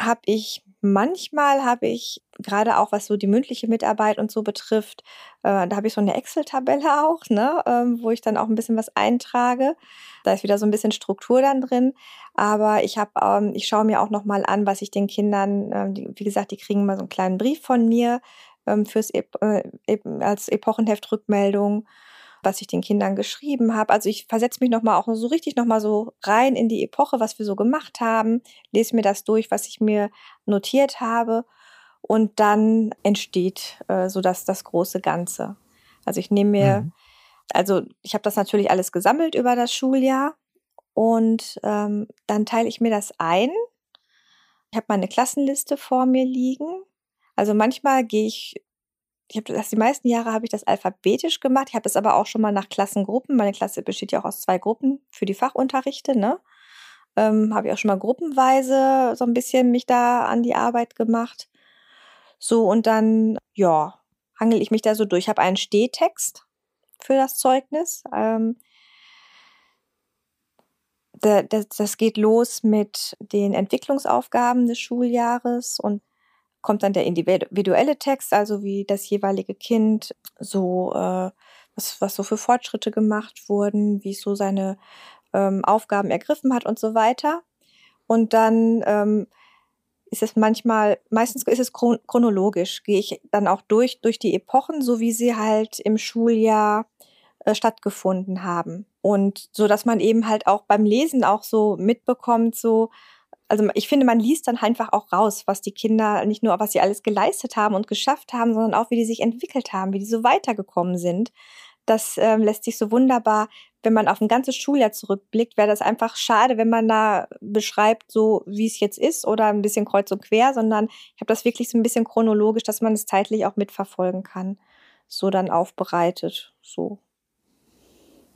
habe ich manchmal habe ich gerade auch was so die mündliche Mitarbeit und so betrifft, äh, da habe ich so eine Excel-Tabelle auch, ne, ähm, wo ich dann auch ein bisschen was eintrage. Da ist wieder so ein bisschen Struktur dann drin. Aber ich habe, ähm, ich schaue mir auch noch mal an, was ich den Kindern, ähm, die, wie gesagt, die kriegen mal so einen kleinen Brief von mir ähm, fürs e äh, als Epochenheft-Rückmeldung was ich den Kindern geschrieben habe. Also ich versetze mich nochmal auch so richtig nochmal so rein in die Epoche, was wir so gemacht haben, lese mir das durch, was ich mir notiert habe und dann entsteht äh, so das, das große Ganze. Also ich nehme mir, mhm. also ich habe das natürlich alles gesammelt über das Schuljahr und ähm, dann teile ich mir das ein. Ich habe meine Klassenliste vor mir liegen. Also manchmal gehe ich ich habe das die meisten Jahre habe ich das alphabetisch gemacht. Ich habe das aber auch schon mal nach Klassengruppen. Meine Klasse besteht ja auch aus zwei Gruppen für die Fachunterrichte, ne? Ähm, habe ich auch schon mal gruppenweise so ein bisschen mich da an die Arbeit gemacht. So und dann ja, hangel ich mich da so durch. Ich habe einen Stehtext für das Zeugnis. Ähm, das geht los mit den Entwicklungsaufgaben des Schuljahres und kommt dann der individuelle Text, also wie das jeweilige Kind so, äh, was, was so für Fortschritte gemacht wurden, wie es so seine ähm, Aufgaben ergriffen hat und so weiter. Und dann ähm, ist es manchmal, meistens ist es chronologisch, gehe ich dann auch durch, durch die Epochen, so wie sie halt im Schuljahr äh, stattgefunden haben. Und so, dass man eben halt auch beim Lesen auch so mitbekommt, so, also ich finde, man liest dann einfach auch raus, was die Kinder, nicht nur, was sie alles geleistet haben und geschafft haben, sondern auch, wie die sich entwickelt haben, wie die so weitergekommen sind. Das ähm, lässt sich so wunderbar, wenn man auf ein ganzes Schuljahr zurückblickt, wäre das einfach schade, wenn man da beschreibt, so wie es jetzt ist oder ein bisschen kreuz und quer, sondern ich habe das wirklich so ein bisschen chronologisch, dass man es zeitlich auch mitverfolgen kann. So dann aufbereitet. So.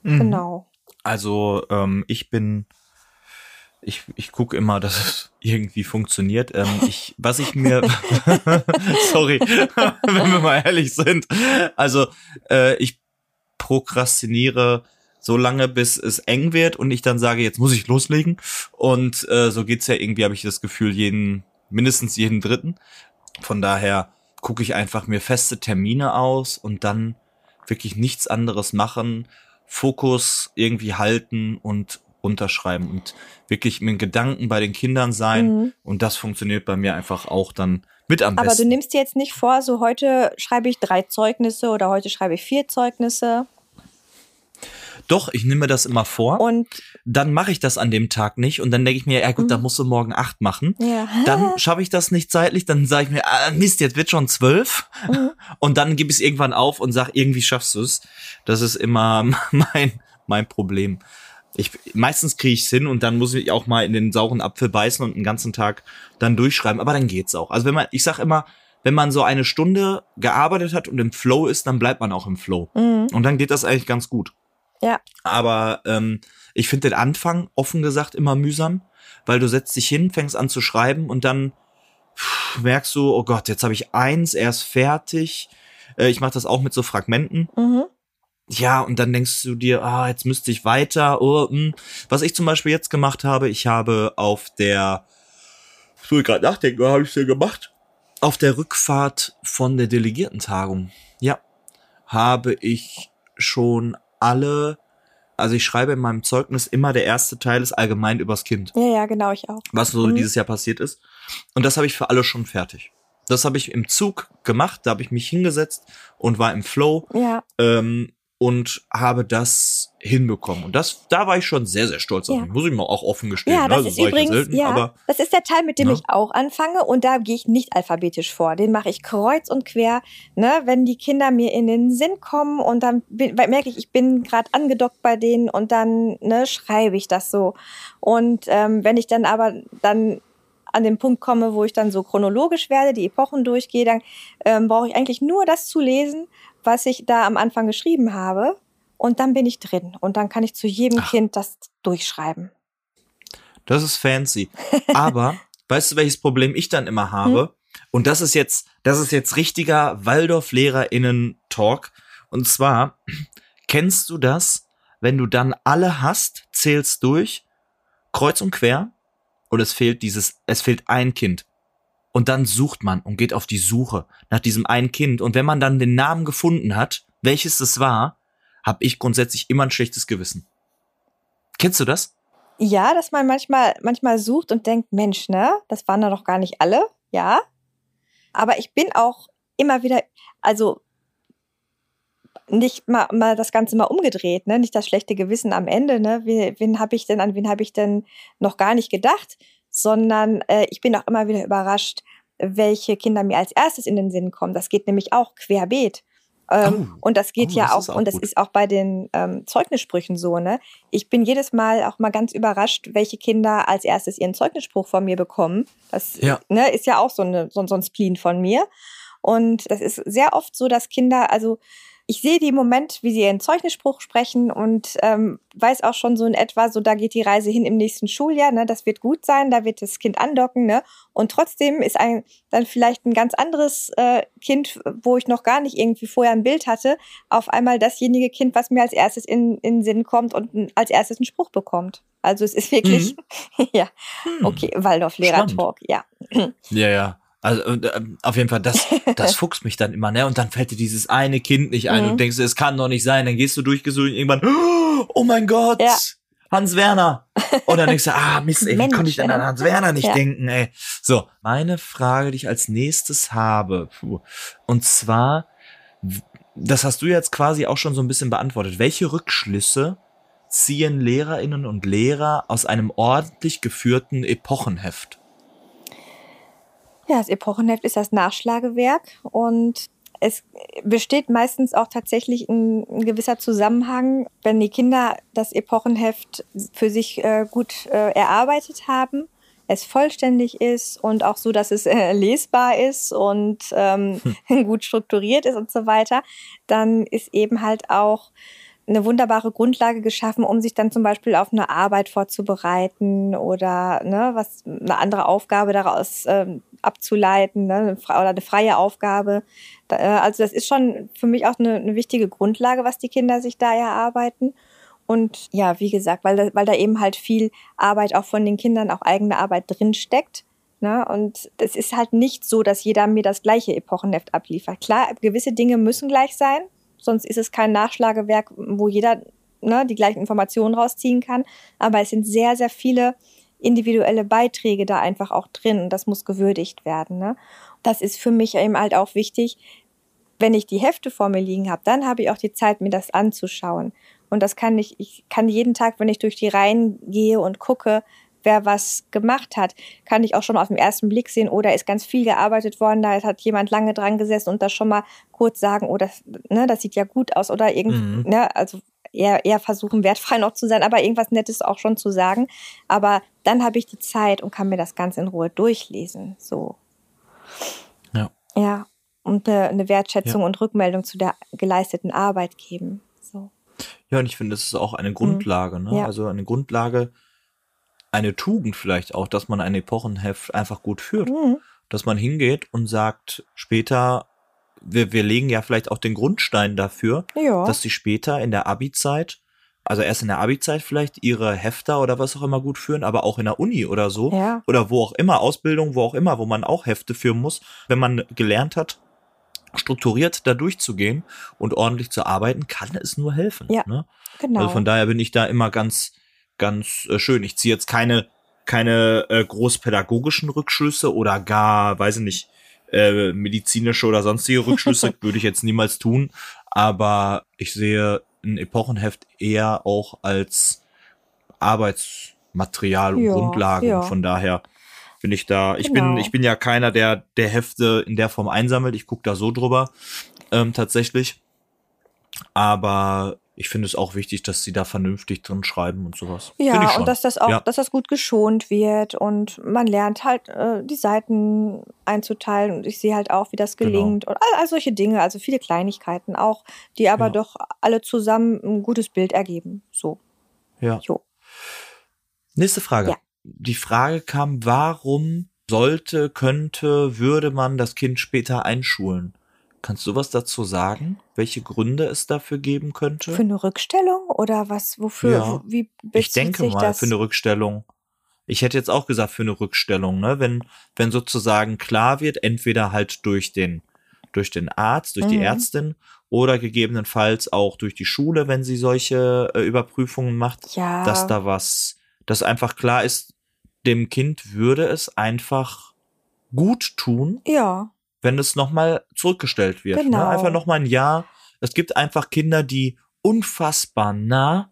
Mhm. Genau. Also ähm, ich bin ich, ich gucke immer, dass es irgendwie funktioniert. Ähm, ich, was ich mir, sorry, wenn wir mal ehrlich sind. Also äh, ich prokrastiniere so lange, bis es eng wird und ich dann sage, jetzt muss ich loslegen. Und äh, so geht's ja irgendwie, habe ich das Gefühl, jeden, mindestens jeden dritten. Von daher gucke ich einfach mir feste Termine aus und dann wirklich nichts anderes machen, Fokus irgendwie halten und runterschreiben und wirklich mit Gedanken bei den Kindern sein. Mhm. Und das funktioniert bei mir einfach auch dann mit am besten. Aber du nimmst dir jetzt nicht vor, so heute schreibe ich drei Zeugnisse oder heute schreibe ich vier Zeugnisse. Doch, ich nehme das immer vor. Und dann mache ich das an dem Tag nicht. Und dann denke ich mir, ja gut, mhm. da musst du morgen acht machen. Ja. Dann schaffe ich das nicht zeitlich. Dann sage ich mir, ah, Mist, jetzt wird schon zwölf. Mhm. Und dann gebe ich es irgendwann auf und sag, irgendwie schaffst du es. Das ist immer mein, mein Problem. Ich, meistens kriege ich es hin und dann muss ich auch mal in den sauren Apfel beißen und einen ganzen Tag dann durchschreiben. Aber dann geht's auch. Also wenn man, ich sag immer, wenn man so eine Stunde gearbeitet hat und im Flow ist, dann bleibt man auch im Flow. Mhm. Und dann geht das eigentlich ganz gut. Ja. Aber ähm, ich finde den Anfang, offen gesagt, immer mühsam, weil du setzt dich hin, fängst an zu schreiben und dann pff, merkst du, oh Gott, jetzt habe ich eins, erst fertig. Äh, ich mache das auch mit so Fragmenten. Mhm. Ja, und dann denkst du dir, ah, jetzt müsste ich weiter. Oh, hm. Was ich zum Beispiel jetzt gemacht habe, ich habe auf der, ich will gerade nachdenken, was habe ich denn gemacht? Auf der Rückfahrt von der Delegiertentagung, ja, habe ich schon alle, also ich schreibe in meinem Zeugnis immer, der erste Teil ist allgemein übers Kind. Ja, ja, genau, ich auch. Was so mhm. dieses Jahr passiert ist. Und das habe ich für alle schon fertig. Das habe ich im Zug gemacht, da habe ich mich hingesetzt und war im Flow. Ja. Ähm, und habe das hinbekommen. Und das, da war ich schon sehr, sehr stolz auf ja. mich. Muss ich mal auch offen gestehen. Ja, das ne? ist übrigens, selten, ja, aber, das ist der Teil, mit dem ja. ich auch anfange. Und da gehe ich nicht alphabetisch vor. Den mache ich kreuz und quer. Ne, wenn die Kinder mir in den Sinn kommen und dann bin, merke ich, ich bin gerade angedockt bei denen und dann ne, schreibe ich das so. Und ähm, wenn ich dann aber dann an den Punkt komme, wo ich dann so chronologisch werde, die Epochen durchgehe, dann ähm, brauche ich eigentlich nur das zu lesen was ich da am Anfang geschrieben habe. Und dann bin ich drin. Und dann kann ich zu jedem Ach. Kind das durchschreiben. Das ist fancy. Aber weißt du, welches Problem ich dann immer habe? Hm? Und das ist jetzt, das ist jetzt richtiger Waldorf-LehrerInnen-Talk. Und zwar, kennst du das, wenn du dann alle hast, zählst durch, kreuz und quer, und es fehlt dieses, es fehlt ein Kind. Und dann sucht man und geht auf die Suche nach diesem einen Kind. Und wenn man dann den Namen gefunden hat, welches es war, habe ich grundsätzlich immer ein schlechtes Gewissen. Kennst du das? Ja, dass man manchmal, manchmal sucht und denkt, Mensch, ne, das waren da doch gar nicht alle, ja. Aber ich bin auch immer wieder, also nicht mal, mal das Ganze mal umgedreht, ne? Nicht das schlechte Gewissen am Ende, ne? Wen, wen habe ich denn, an wen habe ich denn noch gar nicht gedacht? Sondern äh, ich bin auch immer wieder überrascht, welche Kinder mir als erstes in den Sinn kommen. Das geht nämlich auch querbeet. Ähm, oh. Und das geht oh, ja das auch, auch, und das gut. ist auch bei den ähm, Zeugnissprüchen so, ne? Ich bin jedes Mal auch mal ganz überrascht, welche Kinder als erstes ihren Zeugnisspruch von mir bekommen. Das ja. ne, ist ja auch so, eine, so, so ein Spleen von mir. Und das ist sehr oft so, dass Kinder, also ich sehe die im Moment, wie sie ihren Zeugnisspruch sprechen und ähm, weiß auch schon so in etwa, so da geht die Reise hin im nächsten Schuljahr, ne, das wird gut sein, da wird das Kind andocken, ne? Und trotzdem ist ein dann vielleicht ein ganz anderes äh, Kind, wo ich noch gar nicht irgendwie vorher ein Bild hatte, auf einmal dasjenige Kind, was mir als erstes in, in den Sinn kommt und als erstes einen Spruch bekommt. Also es ist wirklich, mhm. ja, hm. okay, Waldorf-Lehrer-Talk, ja. Ja, ja. Also äh, auf jeden Fall, das, das fuchst mich dann immer, ne? Und dann fällt dir dieses eine Kind nicht ein mhm. und denkst, es kann doch nicht sein. Dann gehst du durchgesucht und irgendwann, oh mein Gott, ja. Hans Werner. Und dann denkst du, ah, Mist, ey, wie konnte ich denn an Hans Werner nicht ja. denken, ey? So, meine Frage, die ich als nächstes habe, puh, und zwar, das hast du jetzt quasi auch schon so ein bisschen beantwortet. Welche Rückschlüsse ziehen Lehrerinnen und Lehrer aus einem ordentlich geführten Epochenheft? Ja, das Epochenheft ist das Nachschlagewerk und es besteht meistens auch tatsächlich ein, ein, gewisser Zusammenhang, wenn die Kinder das Epochenheft für sich äh, gut äh, erarbeitet haben, es vollständig ist und auch so, dass es äh, lesbar ist und ähm, hm. gut strukturiert ist und so weiter, dann ist eben halt auch eine wunderbare Grundlage geschaffen, um sich dann zum Beispiel auf eine Arbeit vorzubereiten oder ne, was eine andere Aufgabe daraus ähm, abzuleiten ne, oder eine freie Aufgabe. Äh, also das ist schon für mich auch eine, eine wichtige Grundlage, was die Kinder sich da erarbeiten. Und ja, wie gesagt, weil da, weil da eben halt viel Arbeit auch von den Kindern, auch eigene Arbeit drin steckt. Ne? Und es ist halt nicht so, dass jeder mir das gleiche Epochenheft abliefert. Klar, gewisse Dinge müssen gleich sein, sonst ist es kein Nachschlagewerk, wo jeder ne, die gleichen Informationen rausziehen kann. Aber es sind sehr, sehr viele individuelle Beiträge da einfach auch drin das muss gewürdigt werden. Ne? Das ist für mich eben halt auch wichtig. Wenn ich die Hefte vor mir liegen habe, dann habe ich auch die Zeit, mir das anzuschauen. Und das kann ich, ich kann jeden Tag, wenn ich durch die Reihen gehe und gucke, wer was gemacht hat, kann ich auch schon mal auf den ersten Blick sehen, oder ist ganz viel gearbeitet worden, da hat jemand lange dran gesessen und das schon mal kurz sagen, oh, das, ne, das sieht ja gut aus, oder irgend, mhm. ne, also eher, eher versuchen, wertfrei noch zu sein, aber irgendwas Nettes auch schon zu sagen. Aber dann habe ich die Zeit und kann mir das ganz in Ruhe durchlesen. So. Ja. Ja. Und eine, eine Wertschätzung ja. und Rückmeldung zu der geleisteten Arbeit geben. So. Ja, und ich finde, das ist auch eine Grundlage, ne? Ja. Also eine Grundlage, eine Tugend vielleicht auch, dass man ein Epochenheft einfach gut führt. Mhm. Dass man hingeht und sagt, später, wir, wir legen ja vielleicht auch den Grundstein dafür, ja. dass sie später in der Abi-Zeit, also erst in der Abi-Zeit vielleicht ihre Hefter oder was auch immer gut führen, aber auch in der Uni oder so. Ja. Oder wo auch immer, Ausbildung, wo auch immer, wo man auch Hefte führen muss, wenn man gelernt hat, strukturiert da durchzugehen und ordentlich zu arbeiten, kann es nur helfen. Ja, ne? genau. Also von daher bin ich da immer ganz, ganz äh, schön. Ich ziehe jetzt keine, keine äh, großpädagogischen Rückschlüsse oder gar, weiß ich nicht, äh, medizinische oder sonstige Rückschlüsse würde ich jetzt niemals tun. Aber ich sehe ein Epochenheft eher auch als Arbeitsmaterial und ja, Grundlage. Ja. Von daher bin ich da. Ich Genau. bin, ich bin ja keiner, der der Hefte in der Form einsammelt. Ich gucke da so drüber ähm, tatsächlich. Aber ich finde es auch wichtig, dass sie da vernünftig drin schreiben und sowas. Ja, und dass das auch, Ja. dass das gut geschont wird und man lernt halt äh, die Seiten einzuteilen und ich sehe halt auch, wie das Genau. gelingt und all, all solche Dinge, also viele Kleinigkeiten auch, die aber Ja. doch alle zusammen ein gutes Bild ergeben. So, Ja. jo. Nächste Frage. Ja. Die Frage kam, warum sollte, könnte, würde man das Kind später einschulen? Kannst du was dazu sagen? Welche Gründe es dafür geben könnte? Für eine Rückstellung oder was, wofür, Ja. wie ich bezieht denke sich mal das? für eine Rückstellung. Ich hätte jetzt auch gesagt für eine Rückstellung, ne? Wenn, wenn sozusagen klar wird, entweder halt durch den, durch den Arzt, durch die Mhm. Ärztin oder gegebenenfalls auch durch die Schule, wenn sie solche äh, Überprüfungen macht, ja, dass da was, dass einfach klar ist, dem Kind würde es einfach gut tun, ja, wenn es nochmal zurückgestellt wird. Genau. Ne? Einfach nochmal ein Jahr. Es gibt einfach Kinder, die unfassbar nah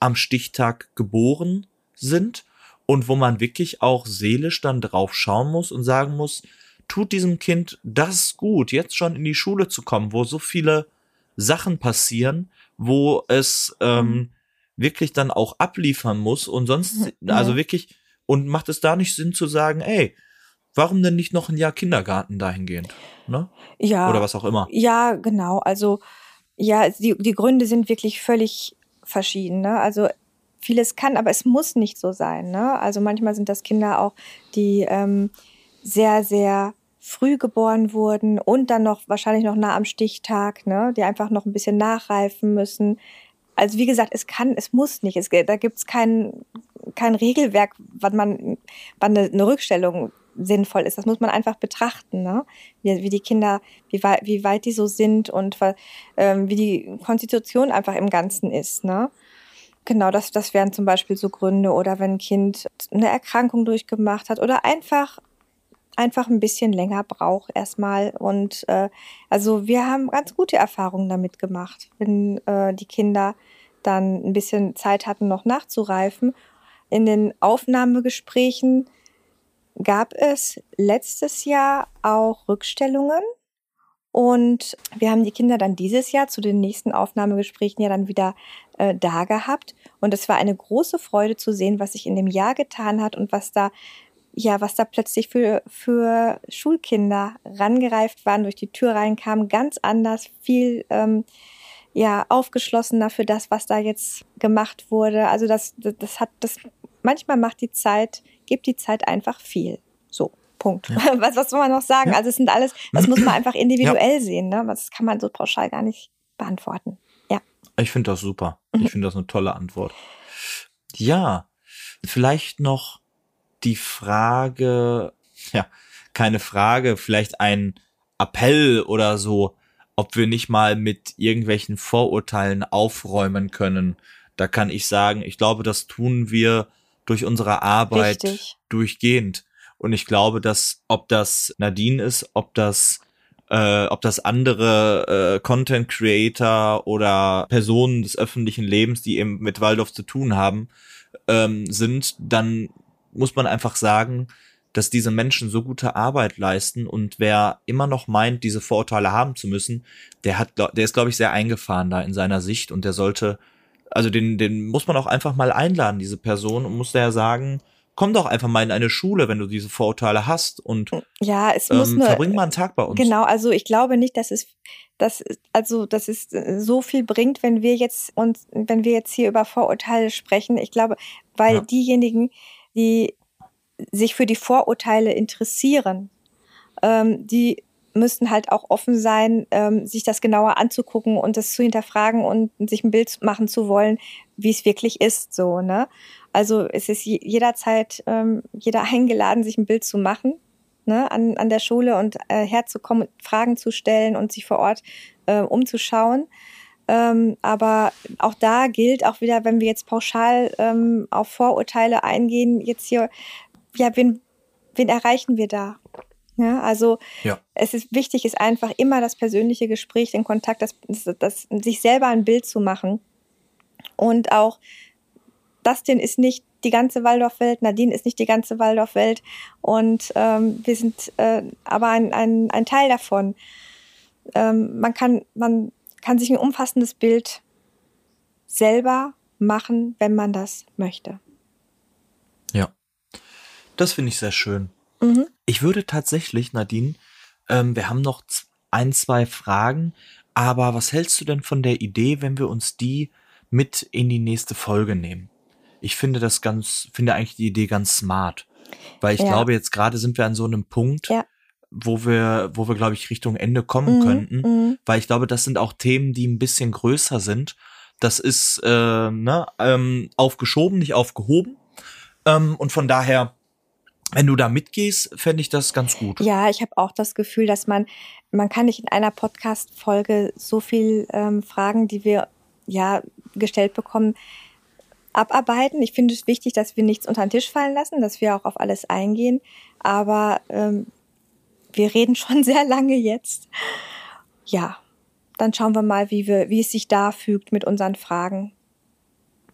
am Stichtag geboren sind und wo man wirklich auch seelisch dann drauf schauen muss und sagen muss, tut diesem Kind das gut, jetzt schon in die Schule zu kommen, wo so viele Sachen passieren, wo es ähm, Mhm. wirklich dann auch abliefern muss und sonst, Mhm. also wirklich, und macht es da nicht Sinn zu sagen, ey, warum denn nicht noch ein Jahr Kindergarten dahingehend? Ne? ja. Oder was auch immer. Ja, genau. Also ja, die, die Gründe sind wirklich völlig verschieden. Ne? Also vieles kann, aber es muss nicht so sein. Ne? Also manchmal sind das Kinder auch, die ähm, sehr, sehr früh geboren wurden und dann noch wahrscheinlich noch nah am Stichtag, ne? die einfach noch ein bisschen nachreifen müssen. Also wie gesagt, es kann, es muss nicht. Es, da gibt es kein, kein Regelwerk, wann man, wann eine, eine Rückstellung sinnvoll ist. Das muss man einfach betrachten, ne? wie, wie die Kinder, wie, wie weit die so sind und ähm, wie die Konstitution einfach im Ganzen ist. Ne? Genau, das, das wären zum Beispiel so Gründe oder wenn ein Kind eine Erkrankung durchgemacht hat oder einfach einfach ein bisschen länger braucht erstmal und äh, also wir haben ganz gute Erfahrungen damit gemacht, wenn äh, die Kinder dann ein bisschen Zeit hatten, noch nachzureifen. In den Aufnahmegesprächen gab es letztes Jahr auch Rückstellungen. Und wir haben die Kinder dann dieses Jahr zu den nächsten Aufnahmegesprächen ja dann wieder äh, da gehabt. Und es war eine große Freude zu sehen, was sich in dem Jahr getan hat und was da ja, was da plötzlich für, für Schulkinder rangereift waren, durch die Tür reinkamen, ganz anders, viel ähm, ja, aufgeschlossener für das, was da jetzt gemacht wurde. Also das, das, das hat, das, manchmal macht die Zeit, gibt die Zeit einfach viel. So. Punkt. Ja. Was, was soll man noch sagen? Ja. Also es sind alles, das muss man einfach individuell ja. sehen, ne? Das kann man so pauschal gar nicht beantworten. Ja. Ich finde das super. Ich finde das eine tolle Antwort. Ja, vielleicht noch die Frage, ja, keine Frage, vielleicht ein Appell oder so, ob wir nicht mal mit irgendwelchen Vorurteilen aufräumen können. Da kann ich sagen, ich glaube, das tun wir durch unsere Arbeit Richtig. durchgehend. Und ich glaube, dass ob das Nadine ist, ob das äh, ob das andere äh, Content Creator oder Personen des öffentlichen Lebens, die eben mit Waldorf zu tun haben, ähm, sind, dann muss man einfach sagen, dass diese Menschen so gute Arbeit leisten und wer immer noch meint, diese Vorurteile haben zu müssen, der hat, der ist, glaube ich, sehr eingefahren da in seiner Sicht und der sollte, also den, den muss man auch einfach mal einladen, diese Person, und muss der sagen, komm doch einfach mal in eine Schule, wenn du diese Vorurteile hast und ja, es muss ähm, nur, verbring mal einen Tag bei uns. Genau, also ich glaube nicht, dass es dass also dass es so viel bringt, wenn wir jetzt uns wenn wir jetzt hier über Vorurteile sprechen. Ich glaube, weil ja. diejenigen, die sich für die Vorurteile interessieren, ähm, die müssten halt auch offen sein, ähm, sich das genauer anzugucken und das zu hinterfragen und sich ein Bild machen zu wollen, wie es wirklich ist, so, ne? Also es ist jederzeit ähm, jeder eingeladen, sich ein Bild zu machen, ne, an, an der Schule und äh, herzukommen, Fragen zu stellen und sich vor Ort äh, umzuschauen. Ähm, aber auch da gilt auch wieder, wenn wir jetzt pauschal ähm, auf Vorurteile eingehen, jetzt hier, ja, wen, wen erreichen wir da? Ja, also ja. es ist wichtig, ist einfach immer das persönliche Gespräch, den Kontakt, das, das, das, sich selber ein Bild zu machen. Und auch Dustin ist nicht die ganze Waldorfwelt, Nadine ist nicht die ganze Waldorfwelt und ähm, wir sind äh, aber ein, ein, ein Teil davon. Ähm, man kann, man kann sich ein umfassendes Bild selber machen, wenn man das möchte. Ja, das finde ich sehr schön. Mhm. Ich würde tatsächlich, Nadine, ähm, wir haben noch ein, zwei Fragen, aber was hältst du denn von der Idee, wenn wir uns die mit in die nächste Folge nehmen? Ich finde das ganz, finde eigentlich die Idee ganz smart. Weil ich ja. glaube, jetzt gerade sind wir an so einem Punkt, ja wo wir, wo wir, glaube ich, Richtung Ende kommen mhm, könnten. Mhm. Weil ich glaube, das sind auch Themen, die ein bisschen größer sind. Das ist äh, ne, ähm, aufgeschoben, nicht aufgehoben. Ähm, und von daher, wenn du da mitgehst, fände ich das ganz gut. Ja, ich habe auch das Gefühl, dass man, man kann nicht in einer Podcast-Folge so viel ähm, Fragen, die wir ja gestellt bekommen, abarbeiten. Ich finde es wichtig, dass wir nichts unter den Tisch fallen lassen, dass wir auch auf alles eingehen. Aber ähm, wir reden schon sehr lange jetzt. Ja, dann schauen wir mal, wie, wir, wie es sich da fügt mit unseren Fragen.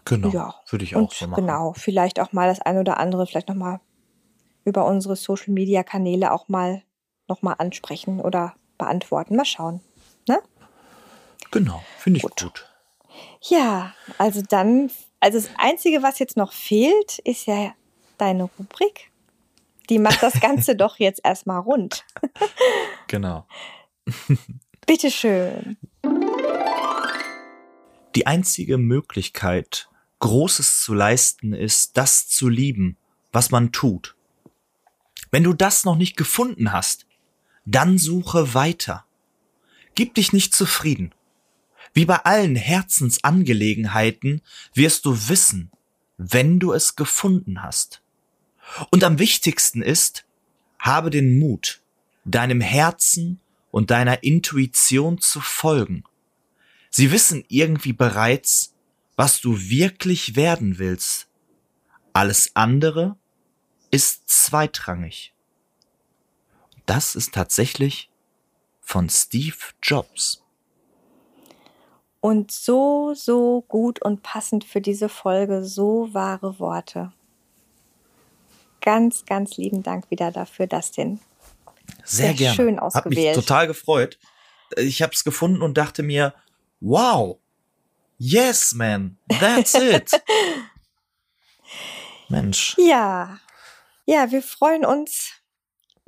Genau, ja. würde ich auch Und so machen. Genau, vielleicht auch mal das eine oder andere, vielleicht nochmal über unsere Social-Media-Kanäle auch mal nochmal ansprechen oder beantworten. Mal schauen. Ne? Genau, finde ich gut. gut. Ja, also dann, also das Einzige, was jetzt noch fehlt, ist ja deine Rubrik. Die macht das Ganze doch jetzt erstmal rund. genau. Bitteschön. Die einzige Möglichkeit, Großes zu leisten, ist, das zu lieben, was man tut. Wenn du das noch nicht gefunden hast, dann suche weiter. Gib dich nicht zufrieden. Wie bei allen Herzensangelegenheiten wirst du wissen, wenn du es gefunden hast. Und am wichtigsten ist, habe den Mut, deinem Herzen und deiner Intuition zu folgen. Sie wissen irgendwie bereits, was du wirklich werden willst. Alles andere ist zweitrangig. Das ist tatsächlich von Steve Jobs. Und so, so gut und passend für diese Folge, so wahre Worte. Ganz, ganz lieben Dank wieder dafür, Dustin. Sehr, Sehr gerne. Schön ausgewählt. Hat mich total gefreut. Ich habe es gefunden und dachte mir, wow, yes, man, that's it. Mensch. Ja, ja, wir freuen uns,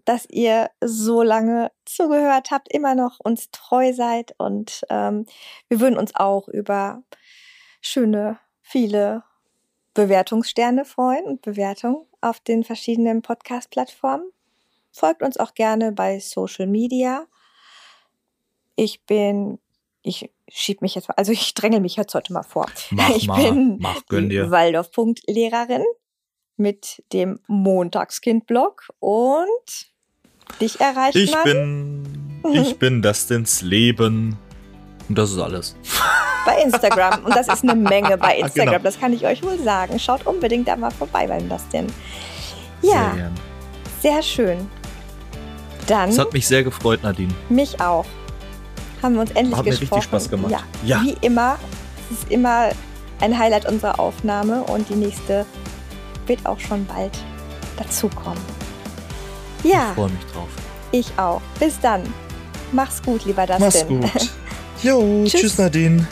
dass ihr so lange zugehört habt, immer noch uns treu seid und ähm, wir würden uns auch über schöne, viele Bewertungssterne freuen und Bewertungen auf den verschiedenen Podcast-Plattformen. Folgt uns auch gerne bei Social Media. Ich bin, ich schieb mich jetzt, also ich dränge mich jetzt heute mal vor. Mach ich mal, bin mach, gönn dir. Waldorf-Punkt-Lehrerin mit dem Montagskind-Blog und dich erreicht Ich man bin, ich bin Dustins Leben. Und das ist alles. bei Instagram. Und das ist eine Menge bei Instagram, Genau. das kann ich euch wohl sagen. Schaut unbedingt da mal vorbei beim Dustin. Sehr Ja, gern. sehr schön. Dann Es hat mich sehr gefreut, Nadine. mich auch. Haben wir uns endlich Hat mir richtig gesprochen. Spaß gemacht. Ja, Ja. wie immer. Es ist immer ein Highlight unserer Aufnahme und die nächste wird auch schon bald dazukommen. Ich Ja, freue mich drauf. ich auch. Bis dann. Mach's gut, lieber Dustin. Mach's gut. Jo, Tschüss. tschüss Nadine.